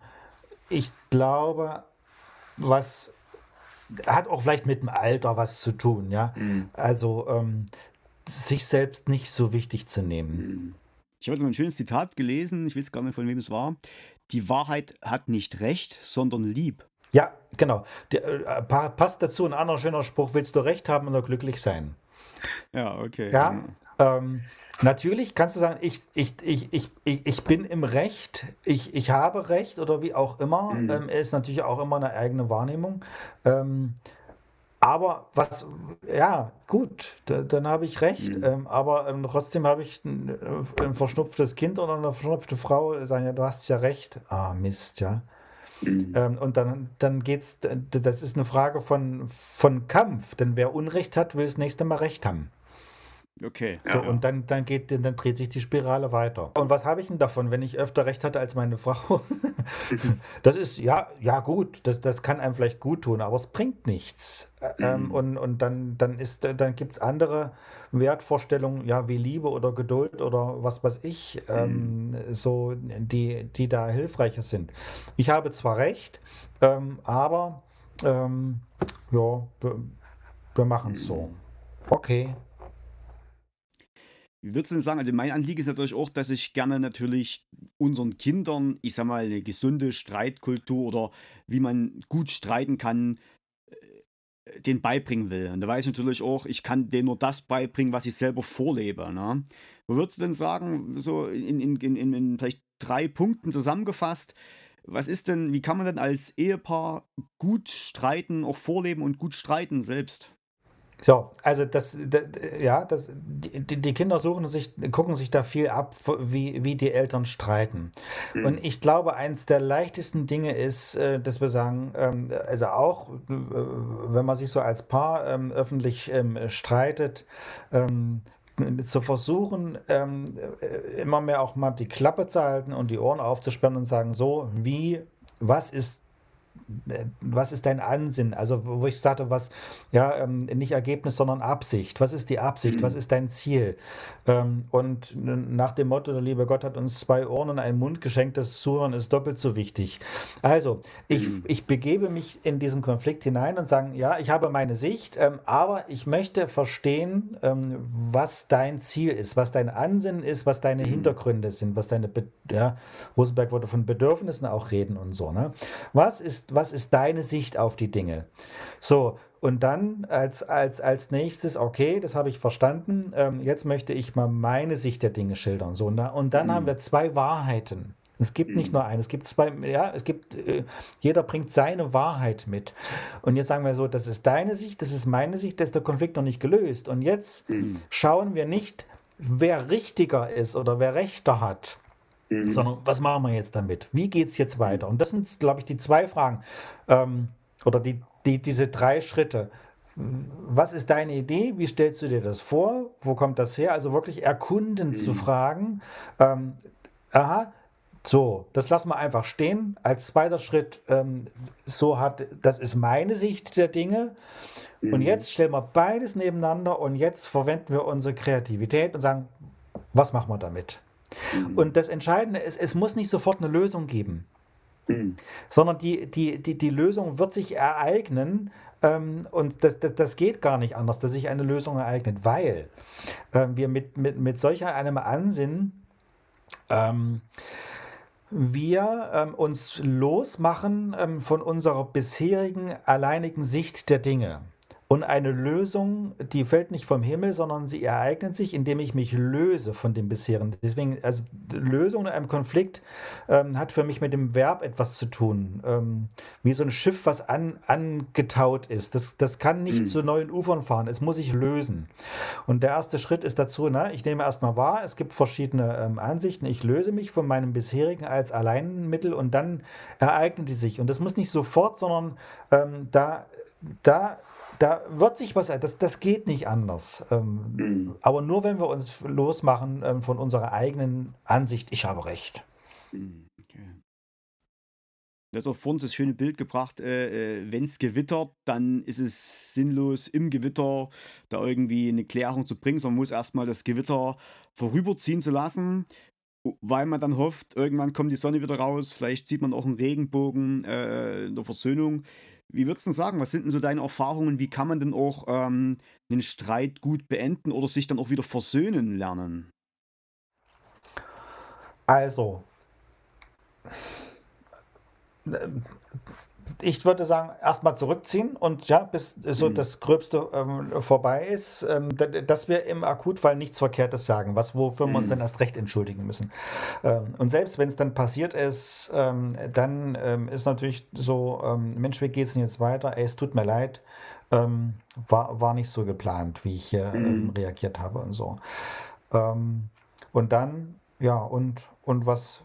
ich glaube, was hat auch vielleicht mit dem Alter was zu tun, ja. Mhm. Also ähm, sich selbst nicht so wichtig zu nehmen. Ich habe jetzt mal ein schönes Zitat gelesen, ich weiß gar nicht, von wem es war. Die Wahrheit hat nicht recht, sondern lieb. Ja, genau. Der, äh, passt dazu ein anderer schöner Spruch: Willst du recht haben oder glücklich sein? Ja, okay. Ja, ähm, natürlich kannst du sagen, ich, ich, ich, ich, ich, bin im Recht, ich, ich habe Recht oder wie auch immer. Mhm. Ähm, ist natürlich auch immer eine eigene Wahrnehmung. Ähm, aber was, ja, gut, da, dann habe ich recht. Mhm. Ähm, aber ähm, trotzdem habe ich ein, ein, verschnupftes Kind oder eine verschnupfte Frau, sagen ja, du hast ja recht. Ah, Mist, ja. Mhm. Ähm, und dann, dann es, das ist eine Frage von, von Kampf, denn wer Unrecht hat, will das nächste Mal Recht haben. Okay. So, ja, und dann, dann geht, dann dreht sich die Spirale weiter. Und was habe ich denn davon, wenn ich öfter recht hatte als meine Frau? das ist, ja, ja gut, das, das kann einem vielleicht gut tun, aber es bringt nichts. Ähm, mhm. und, und dann, dann dann gibt es andere Wertvorstellungen, ja, wie Liebe oder Geduld oder was weiß ich, ähm, mhm. so, die, die da hilfreicher sind. Ich habe zwar recht, ähm, aber ähm, ja, wir, wir machen es so. Mhm. Okay. Wie würdest du denn sagen, also mein Anliegen ist natürlich auch, dass ich gerne natürlich unseren Kindern, ich sag mal, eine gesunde Streitkultur oder wie man gut streiten kann, äh, den beibringen will. Und da weiß ich natürlich auch, ich kann denen nur das beibringen, was ich selber vorlebe. Ne? Wo würdest du denn sagen, so in, in, in, in vielleicht drei Punkten zusammengefasst, was ist denn, wie kann man denn als Ehepaar gut streiten, auch vorleben und gut streiten selbst? So, also das, das ja, das, die, die, Kinder suchen sich, gucken sich da viel ab, wie, wie die Eltern streiten. Mhm. Und ich glaube, eins der leichtesten Dinge ist, äh, dass wir sagen, ähm, also auch, äh, wenn man sich so als Paar ähm, öffentlich ähm, streitet, zu versuchen, äh, immer mehr auch mal die Klappe zu halten und die Ohren aufzusperren und sagen, so, wie, was ist was ist dein Ansinn? Also, wo ich sagte, was, ja, ähm, nicht Ergebnis, sondern Absicht. Was ist die Absicht? Mhm. Was ist dein Ziel? Ähm, und nach dem Motto, der liebe Gott hat uns zwei Ohren und einen Mund geschenkt, das Zuhören ist doppelt so wichtig. Also, ich, mhm. ich begebe mich in diesen Konflikt hinein und sage, ja, ich habe meine Sicht, ähm, aber ich möchte verstehen, ähm, was dein Ziel ist, was dein Ansinnen ist, was deine mhm. Hintergründe sind, was deine, Be ja, Rosenberg wollte von Bedürfnissen auch reden und so. Ne? Was ist was ist deine Sicht auf die Dinge? So, und dann als, als, als nächstes, okay, das habe ich verstanden, ähm, jetzt möchte ich mal meine Sicht der Dinge schildern. So, und, da, und dann mhm. haben wir zwei Wahrheiten. Es gibt nicht mhm. nur eine, es gibt zwei, ja, es gibt, äh, jeder bringt seine Wahrheit mit. Und jetzt sagen wir so, das ist deine Sicht, das ist meine Sicht, da ist der Konflikt noch nicht gelöst. Und jetzt mhm. schauen wir nicht, wer richtiger ist oder wer rechter hat, mhm. sondern was machen wir jetzt damit? Wie geht es jetzt weiter? Und das sind, glaube ich, die zwei Fragen ähm, oder die, die, diese drei Schritte. Was ist deine Idee? Wie stellst du dir das vor? Wo kommt das her? Also wirklich erkunden mhm. zu fragen. Ähm, aha, so, das lassen wir einfach stehen. Als zweiter Schritt, ähm, so hat, das ist meine Sicht der Dinge. Mhm. Und jetzt stellen wir beides nebeneinander und jetzt verwenden wir unsere Kreativität und sagen, was machen wir damit? Mhm. Und das Entscheidende ist, es muss nicht sofort eine Lösung geben, mhm. sondern die, die, die, die Lösung wird sich ereignen. Ähm, und das, das, das geht gar nicht anders, dass sich eine Lösung ereignet, weil äh, wir mit, mit, mit solch einem Ansinnen ähm, wir ähm, uns losmachen ähm, von unserer bisherigen alleinigen Sicht der Dinge. Und eine Lösung, die fällt nicht vom Himmel, sondern sie ereignet sich, indem ich mich löse von dem bisherigen. Deswegen, also Lösung in einem Konflikt ähm, hat für mich mit dem Verb etwas zu tun. Ähm, wie so ein Schiff, was an, angetaut ist. Das, das kann nicht mhm. zu neuen Ufern fahren. Es muss sich lösen. Und der erste Schritt ist dazu, ne, ich nehme erstmal wahr, es gibt verschiedene ähm, Ansichten. Ich löse mich von meinem bisherigen als Alleinmittel und dann ereignet die sich. Und das muss nicht sofort, sondern ähm, da da, da wird sich was, das, das geht nicht anders. Ähm, mhm. Aber nur wenn wir uns losmachen ähm, von unserer eigenen Ansicht, ich habe recht. Mhm. Okay. Du hast auch vor uns das schöne Bild gebracht, äh, äh wenn es gewittert, dann ist es sinnlos, im Gewitter da irgendwie eine Klärung zu bringen, sondern man muss erstmal das Gewitter vorüberziehen zu lassen, weil man dann hofft, irgendwann kommt die Sonne wieder raus, vielleicht sieht man auch einen Regenbogen äh, der Versöhnung. Wie würdest du denn sagen, was sind denn so deine Erfahrungen? Wie kann man denn auch ähm, einen Streit gut beenden oder sich dann auch wieder versöhnen lernen? Also, ich würde sagen, erstmal zurückziehen und ja, bis so mhm. das Gröbste ähm, vorbei ist, ähm, dass wir im Akutfall nichts Verkehrtes sagen, was wofür mhm. wir uns mhm. dann erst recht entschuldigen müssen. Ähm, und selbst wenn es dann passiert ist, ähm, dann ähm, ist natürlich so, ähm, Mensch, wie geht es denn jetzt weiter? Ey, es tut mir leid. war, war nicht so geplant, wie ich hier mhm. reagiert habe und so. und dann, ja, und, und was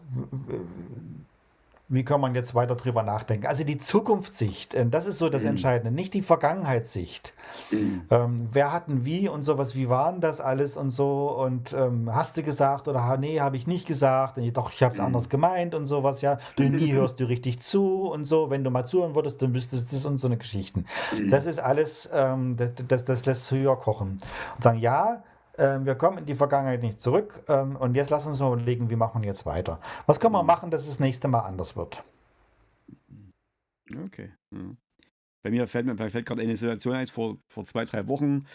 wie kann man jetzt weiter drüber nachdenken? Also die Zukunftssicht, äh, das ist so das mhm. Entscheidende, nicht die Vergangenheitssicht. Mhm. Ähm, wer hatten wie und sowas, wie waren das alles und so und ähm, hast du gesagt oder nee, habe ich nicht gesagt, und, doch, ich habe es mhm. anders gemeint und sowas, ja, du nie hörst du richtig zu und so, wenn du mal zuhören würdest, dann müsstest das und so eine Geschichten. Mhm. Das ist alles, ähm, das, das, das lässt höher kochen und sagen, ja, ähm, wir kommen in die Vergangenheit nicht zurück ähm, und jetzt lassen wir uns mal überlegen, wie machen wir jetzt weiter. Was können wir machen, dass es das nächste Mal anders wird? Okay. Ja. Bei mir fällt, mir fällt gerade eine Situation ein, vor, vor zwei, drei Wochen.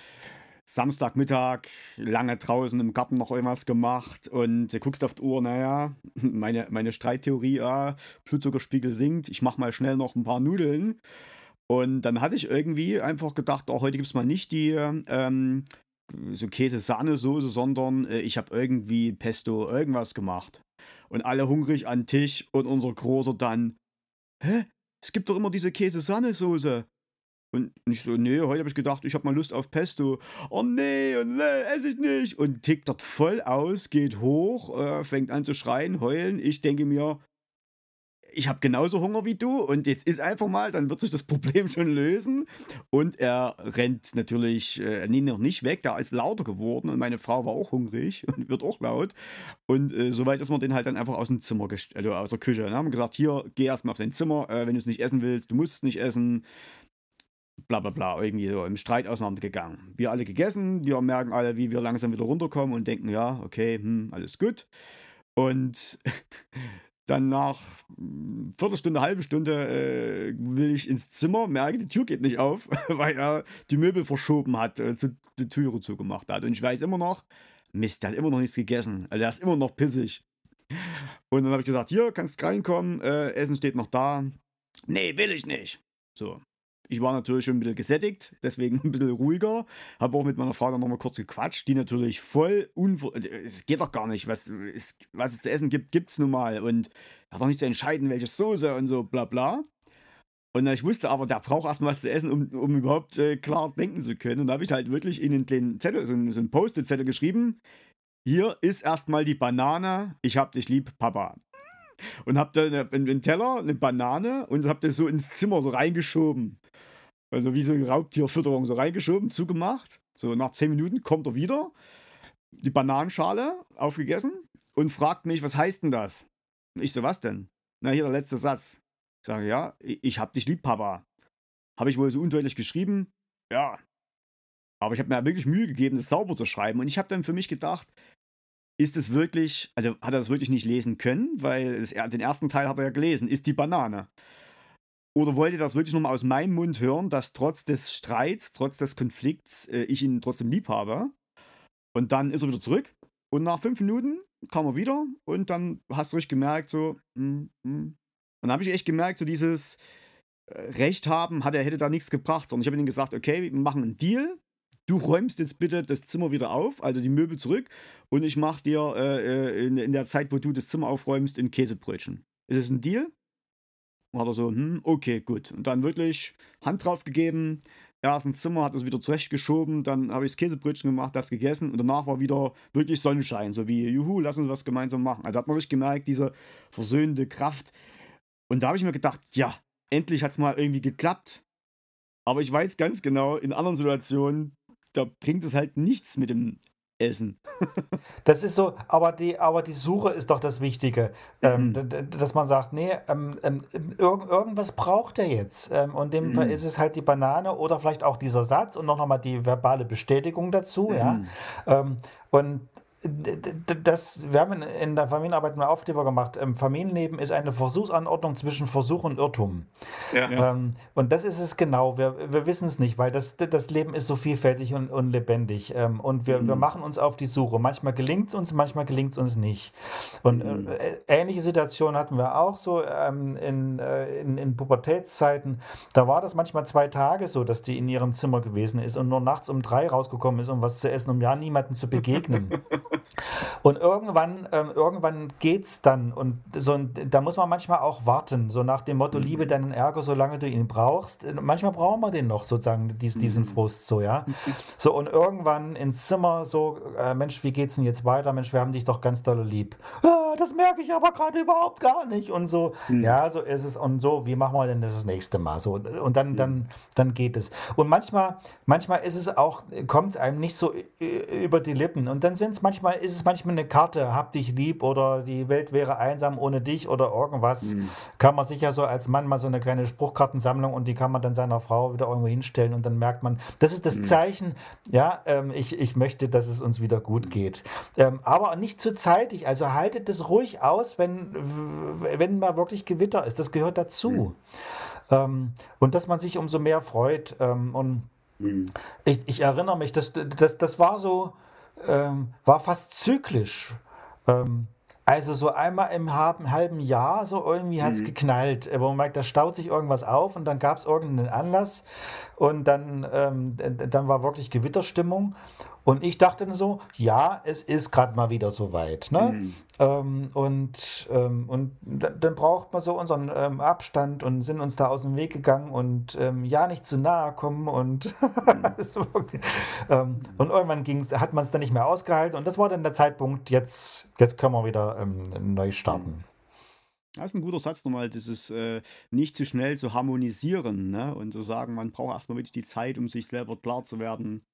Samstagmittag, lange draußen im Garten noch irgendwas gemacht und du guckst auf die Uhr, naja, meine, meine Streittheorie, ja, Blutzuckerspiegel sinkt, ich mache mal schnell noch ein paar Nudeln. Und dann hatte ich irgendwie einfach gedacht, auch oh, heute gibt es mal nicht die ähm, so Käse-Sahnesoße, sondern äh, ich habe irgendwie Pesto irgendwas gemacht. Und alle hungrig an Tisch und unser Großer dann, hä? Es gibt doch immer diese Käse-Sahnesoße. Und ich so, nee, heute habe ich gedacht, ich habe mal Lust auf Pesto. Oh nee, und nee, esse ich nicht. Und tickt dort voll aus, geht hoch, äh, fängt an zu schreien, heulen. Ich denke mir, ich habe genauso Hunger wie du und jetzt ist einfach mal, dann wird sich das Problem schon lösen. Und er rennt natürlich, äh, nee, noch nicht weg, der ist lauter geworden und meine Frau war auch hungrig und wird auch laut. Und äh, soweit ist man den halt dann einfach aus dem Zimmer, also aus der Küche. Dann haben wir gesagt, hier, geh erstmal auf dein Zimmer, äh, wenn du es nicht essen willst, du musst es nicht essen. Bla bla bla, irgendwie so im Streit auseinandergegangen. Wir alle gegessen, wir merken alle, wie wir langsam wieder runterkommen und denken, ja, okay, hm, alles gut. Und Dann nach hm, Viertelstunde, halbe Stunde äh, will ich ins Zimmer, merke, die Tür geht nicht auf, weil er die Möbel verschoben hat, äh, die Türe zugemacht hat. Und ich weiß immer noch, Mist, der hat immer noch nichts gegessen. Also der ist immer noch pissig. Und dann habe ich gesagt, hier, kannst reinkommen, äh, Essen steht noch da. Nee, will ich nicht. So. Ich war natürlich schon ein bisschen gesättigt, deswegen ein bisschen ruhiger. Habe auch mit meiner Frau dann nochmal kurz gequatscht, die natürlich voll unver... Es geht doch gar nicht, was, es, was es zu essen gibt, gibt es nun mal. Und hat doch nicht zu entscheiden, welche Soße und so, bla bla. Und ich wusste aber, der braucht erstmal was zu essen, um, um überhaupt äh, klar denken zu können. Und da habe ich halt wirklich in den kleinen Zettel, so, so einen Post-it-Zettel geschrieben, hier ist erstmal die Banane, ich hab dich lieb, Papa. Und hab da einen Teller, eine Banane und hab das so ins Zimmer so reingeschoben. Also wie so eine Raubtierfütterung so reingeschoben, zugemacht. So nach zehn Minuten kommt er wieder, die Bananenschale aufgegessen und fragt mich, was heißt denn das? ich so, was denn? Na, hier der letzte Satz. Ich sage, ja, ich hab dich lieb, Papa. Habe ich wohl so undeutlich geschrieben? Ja. Aber ich habe mir wirklich Mühe gegeben, das sauber zu schreiben. Und ich habe dann für mich gedacht, ist es wirklich, also hat er das wirklich nicht lesen können, weil das, den ersten Teil hat er ja gelesen, ist die Banane. Oder wollte das wirklich nochmal aus meinem Mund hören, dass trotz des Streits, trotz des Konflikts, äh, ich ihn trotzdem lieb habe? Und dann ist er wieder zurück. Und nach fünf Minuten kam er wieder und dann hast du richtig gemerkt, so, mm, mm. Und dann habe ich echt gemerkt, so dieses äh, Recht haben, hat er, hätte da nichts gebracht. Sondern ich habe ihm gesagt, okay, wir machen einen Deal. Du räumst jetzt bitte das Zimmer wieder auf, also die Möbel zurück, und ich mache dir äh, äh, in, in, der Zeit, wo du das Zimmer aufräumst, ein Käsebrötchen. Ist es ein Deal? Und hat er so, hm, okay, gut. Und dann wirklich Hand drauf gegeben, erst ins Zimmer, hat es wieder zurechtgeschoben, dann habe ich das Käsebrötchen gemacht, das gegessen und danach war wieder wirklich Sonnenschein, so wie, juhu, lass uns was gemeinsam machen. Also hat man wirklich gemerkt, diese versöhnende Kraft, und da habe ich mir gedacht, ja, endlich hat es mal irgendwie geklappt. Aber ich weiß ganz genau, in anderen Situationen, da bringt es halt nichts mit dem Essen. das ist so, aber die, aber die Suche ist doch das Wichtige. Ähm, mhm. Ähm, dass man sagt, nee, ähm, ähm, irg irgendwas braucht er jetzt. Ähm, und dem mhm. Fall ist es halt die Banane oder vielleicht auch dieser Satz und noch nochmal die verbale Bestätigung dazu, mhm. ja. Ähm, und das, wir haben in der Familienarbeit einen Aufkleber gemacht. Ähm, Familienleben ist eine Versuchsanordnung zwischen Versuch und Irrtum. Ja. Ähm, und das ist es genau. Wir, wir wissen es nicht, weil das, das Leben ist so vielfältig und, und lebendig. Ähm, und wir, mhm. wir machen uns auf die Suche. Manchmal gelingt es uns, manchmal gelingt es uns nicht. Und mhm. äh, ähnliche Situationen hatten wir auch so ähm, in, äh, in, in Pubertätszeiten. Da war das manchmal zwei Tage so, dass die in ihrem Zimmer gewesen ist und nur nachts um drei rausgekommen ist, um was zu essen, um ja niemanden zu begegnen. Und irgendwann, ähm, irgendwann geht's dann. Und so, da muss man manchmal auch warten, so nach dem Motto, mhm. liebe deinen Ärger, solange du ihn brauchst. Manchmal brauchen wir den noch, sozusagen, dies, diesen mhm. Frust, so, ja. So, und irgendwann ins Zimmer, so, äh, Mensch, wie geht's denn jetzt weiter? Mensch, wir haben dich doch ganz doll lieb. Ah, das merke ich aber gerade überhaupt gar nicht. Und so, mhm. ja, so ist es. Und so, wie machen wir denn das das nächste Mal? So, und dann, dann, dann geht es. Und manchmal, manchmal ist es auch, kommt es einem nicht so über die Lippen. Und dann sind es manchmal, ist es manchmal eine Karte, hab dich lieb oder die Welt wäre einsam ohne dich oder irgendwas. Mhm. Kann man sich ja so als Mann mal so eine kleine Spruchkartensammlung und die kann man dann seiner Frau wieder irgendwo hinstellen und dann merkt man, das ist das mhm. Zeichen, ja, ähm, ich, ich möchte, dass es uns wieder gut geht. Ähm, aber nicht zu zeitig, also haltet es ruhig aus, wenn, wenn mal wirklich Gewitter ist. Das gehört dazu. Mhm. Ähm, und dass man sich umso mehr freut. Ähm, und mhm. ich, ich, erinnere mich, das, das, das war so, ähm, war fast zyklisch. Ähm, also so einmal im halben Jahr, so irgendwie hat es mhm. geknallt, wo man merkt, da staut sich irgendwas auf und dann gab es irgendeinen Anlass und dann, ähm, dann war wirklich Gewitterstimmung. Und ich dachte dann so, ja, es ist gerade mal wieder soweit. Ne? Mhm. Ähm, und ähm, und dann braucht man so unseren ähm, Abstand und sind uns da aus dem Weg gegangen und ähm, ja, nicht zu nahe kommen. Und, ähm, und irgendwann ging's, hat man es dann nicht mehr ausgehalten. Und das war dann der Zeitpunkt, jetzt, jetzt können wir wieder ähm, neu starten. Das ist ein guter Satz nochmal, dieses äh, nicht zu schnell zu harmonisieren ne? und zu sagen, man braucht erstmal wirklich die Zeit, um sich selber klar zu werden,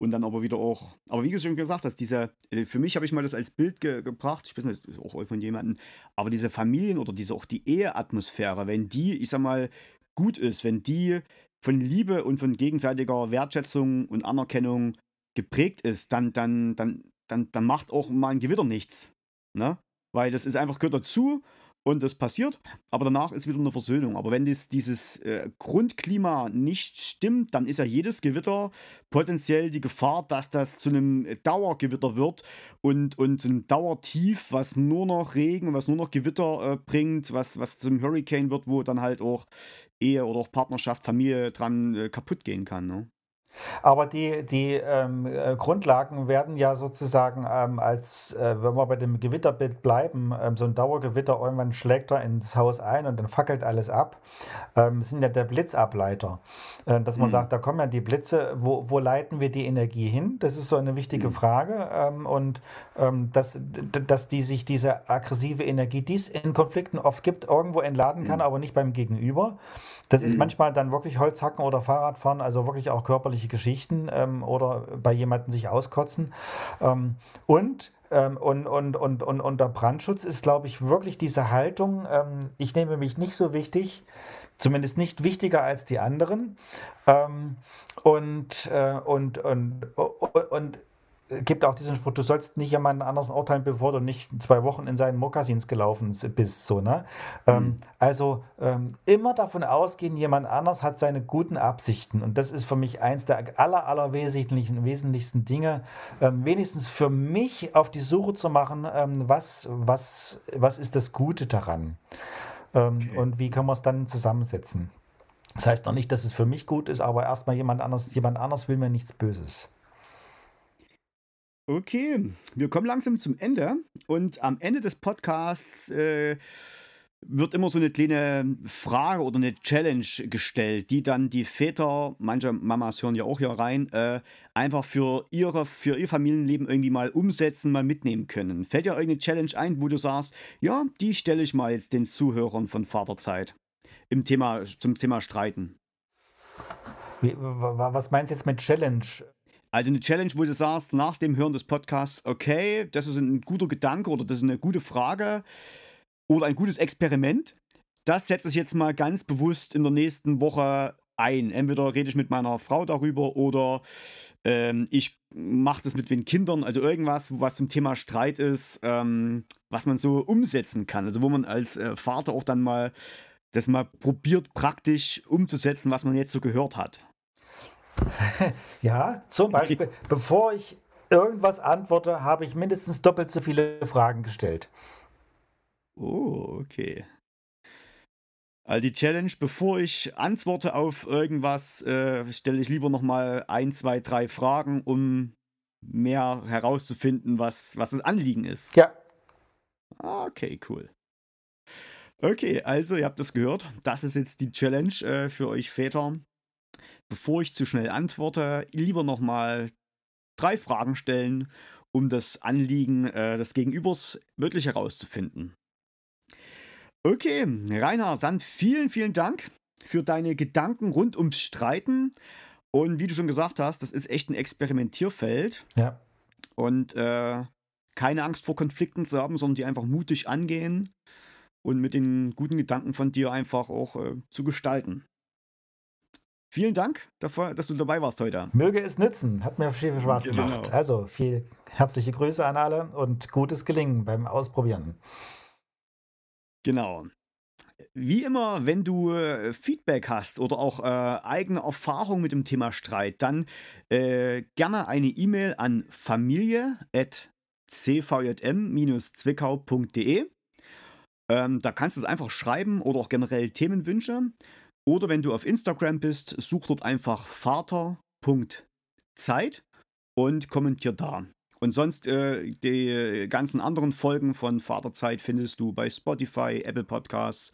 und dann aber wieder auch, aber wie du schon gesagt hast, dieser, äh, für mich habe ich mal das als Bild ge gebracht, ich weiß nicht, das ist auch von jemandem, aber diese Familien oder diese auch die Eheatmosphäre, wenn die, ich sag mal, gut ist, wenn die von Liebe und von gegenseitiger Wertschätzung und Anerkennung geprägt ist, dann, dann, dann, dann, dann macht auch mal ein Gewitter nichts. Ne? Weil das ist einfach gehört dazu und das passiert, aber danach ist wieder eine Versöhnung. Aber wenn das, dieses äh, Grundklima nicht stimmt, dann ist ja jedes Gewitter potenziell die Gefahr, dass das zu einem Dauergewitter wird und, und ein Dauertief, was nur noch Regen, was nur noch Gewitter äh, bringt, was, was zum Hurricane wird, wo dann halt auch Ehe oder auch Partnerschaft, Familie dran äh, kaputt gehen kann. Ne? Aber die, die ähm, äh, Grundlagen werden ja sozusagen ähm, als, äh, wenn wir bei dem Gewitterbild bleiben, ähm, so ein Dauergewitter, irgendwann schlägt er ins Haus ein und dann fackelt alles ab, ähm, sind ja der Blitzableiter. Äh, dass man mhm. sagt, da kommen ja die Blitze, wo, wo leiten wir die Energie hin? Das ist so eine wichtige mhm. Frage. Ähm, und ähm, dass, dass die sich diese aggressive Energie, die es in Konflikten oft gibt, irgendwo entladen kann, mhm. aber nicht beim Gegenüber. Das ist mhm. manchmal dann wirklich Holzhacken oder Fahrradfahren, also wirklich auch körperliche Geschichten ähm, oder bei jemandem sich auskotzen. Ähm, und ähm, und, und, und, und unter Brandschutz ist, glaube ich, wirklich diese Haltung, ähm, ich nehme mich nicht so wichtig, zumindest nicht wichtiger als die anderen. Ähm, und, äh, und, und, und, und gibt auch diesen Spruch, du sollst nicht jemanden anders urteilen, bevor du nicht zwei Wochen in seinen Mokassins gelaufen bist. So, ne? Ähm, mhm. Ähm, also ähm, immer davon ausgehen, jemand anders hat seine guten Absichten. Und das ist für mich eins der aller, aller wesentlichen, wesentlichsten Dinge, ähm, wenigstens für mich auf die Suche zu machen, ähm, was, was, was ist das Gute daran? Ähm, okay. Und wie können wir es dann zusammensetzen? Das heißt noch nicht, dass es für mich gut ist, aber erstmal jemand anders, jemand anders will mir nichts Böses. Okay, wir kommen langsam zum Ende und am Ende des Podcasts äh, wird immer so eine kleine Frage oder eine Challenge gestellt, die dann die Väter, manche Mamas hören ja auch hier rein, äh, einfach für, ihre, für ihr Familienleben irgendwie mal umsetzen, mal mitnehmen können. Fällt dir irgendeine Challenge ein, wo du sagst, ja, die stelle ich mal jetzt den Zuhörern von Vaterzeit im Thema, zum Thema Streiten? Was meinst du jetzt mit Challenge? Also eine Challenge, wo du sagst, nach dem Hören des Podcasts, okay, das ist ein guter Gedanke oder das ist eine gute Frage oder ein gutes Experiment. Das setze ich jetzt mal ganz bewusst in der nächsten Woche ein. Entweder rede ich mit meiner Frau darüber oder ähm, ich mache das mit den Kindern, also irgendwas, was zum Thema Streit ist, ähm, was man so umsetzen kann. Also wo man als äh, Vater auch dann mal das mal probiert praktisch umzusetzen, was man jetzt so gehört hat. Ja, zum Beispiel, bevor ich irgendwas antworte, habe ich mindestens doppelt so viele Fragen gestellt. Oh, okay. Also die Challenge, bevor ich antworte auf irgendwas, äh, stelle ich lieber nochmal ein, zwei, drei Fragen, um mehr herauszufinden, was, was das Anliegen ist. Ja. Okay, cool. Okay, also ihr habt das gehört. Das ist jetzt die Challenge äh, für euch Väter bevor ich zu schnell antworte, lieber nochmal drei Fragen stellen, um das Anliegen äh, des Gegenübers wirklich herauszufinden. Okay, Reinhard, dann vielen, vielen Dank für deine Gedanken rund ums Streiten. Und wie du schon gesagt hast, das ist echt ein Experimentierfeld. Ja. Und äh, keine Angst vor Konflikten zu haben, sondern die einfach mutig angehen und mit den guten Gedanken von dir einfach auch äh, zu gestalten. Vielen Dank dafür, dass du dabei warst heute. Möge es nützen. Hat mir viel Spaß genau. gemacht. Also, viel herzliche Grüße an alle und gutes Gelingen beim Ausprobieren. Genau. Wie immer, wenn du äh, Feedback hast oder auch äh, eigene Erfahrungen mit dem Thema Streit, dann äh, gerne eine E-Mail an familie.cvjm-zwickau.de. Ähm, da kannst du es einfach schreiben oder auch generell Themenwünsche. Oder wenn du auf Instagram bist, such dort einfach vater.zeit und kommentier da. Und sonst äh, die ganzen anderen Folgen von Vaterzeit findest du bei Spotify, Apple Podcasts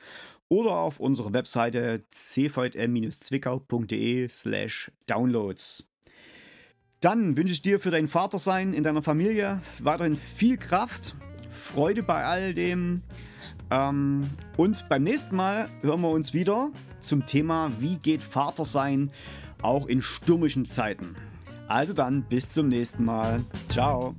oder auf unserer Webseite cvm-zwickau.de slash downloads. Dann wünsche ich dir für dein Vatersein in deiner Familie weiterhin viel Kraft, Freude bei all dem, ähm, und beim nächsten Mal hören wir uns wieder zum Thema, wie geht Vater sein, auch in stürmischen Zeiten. Also dann, bis zum nächsten Mal. Ciao.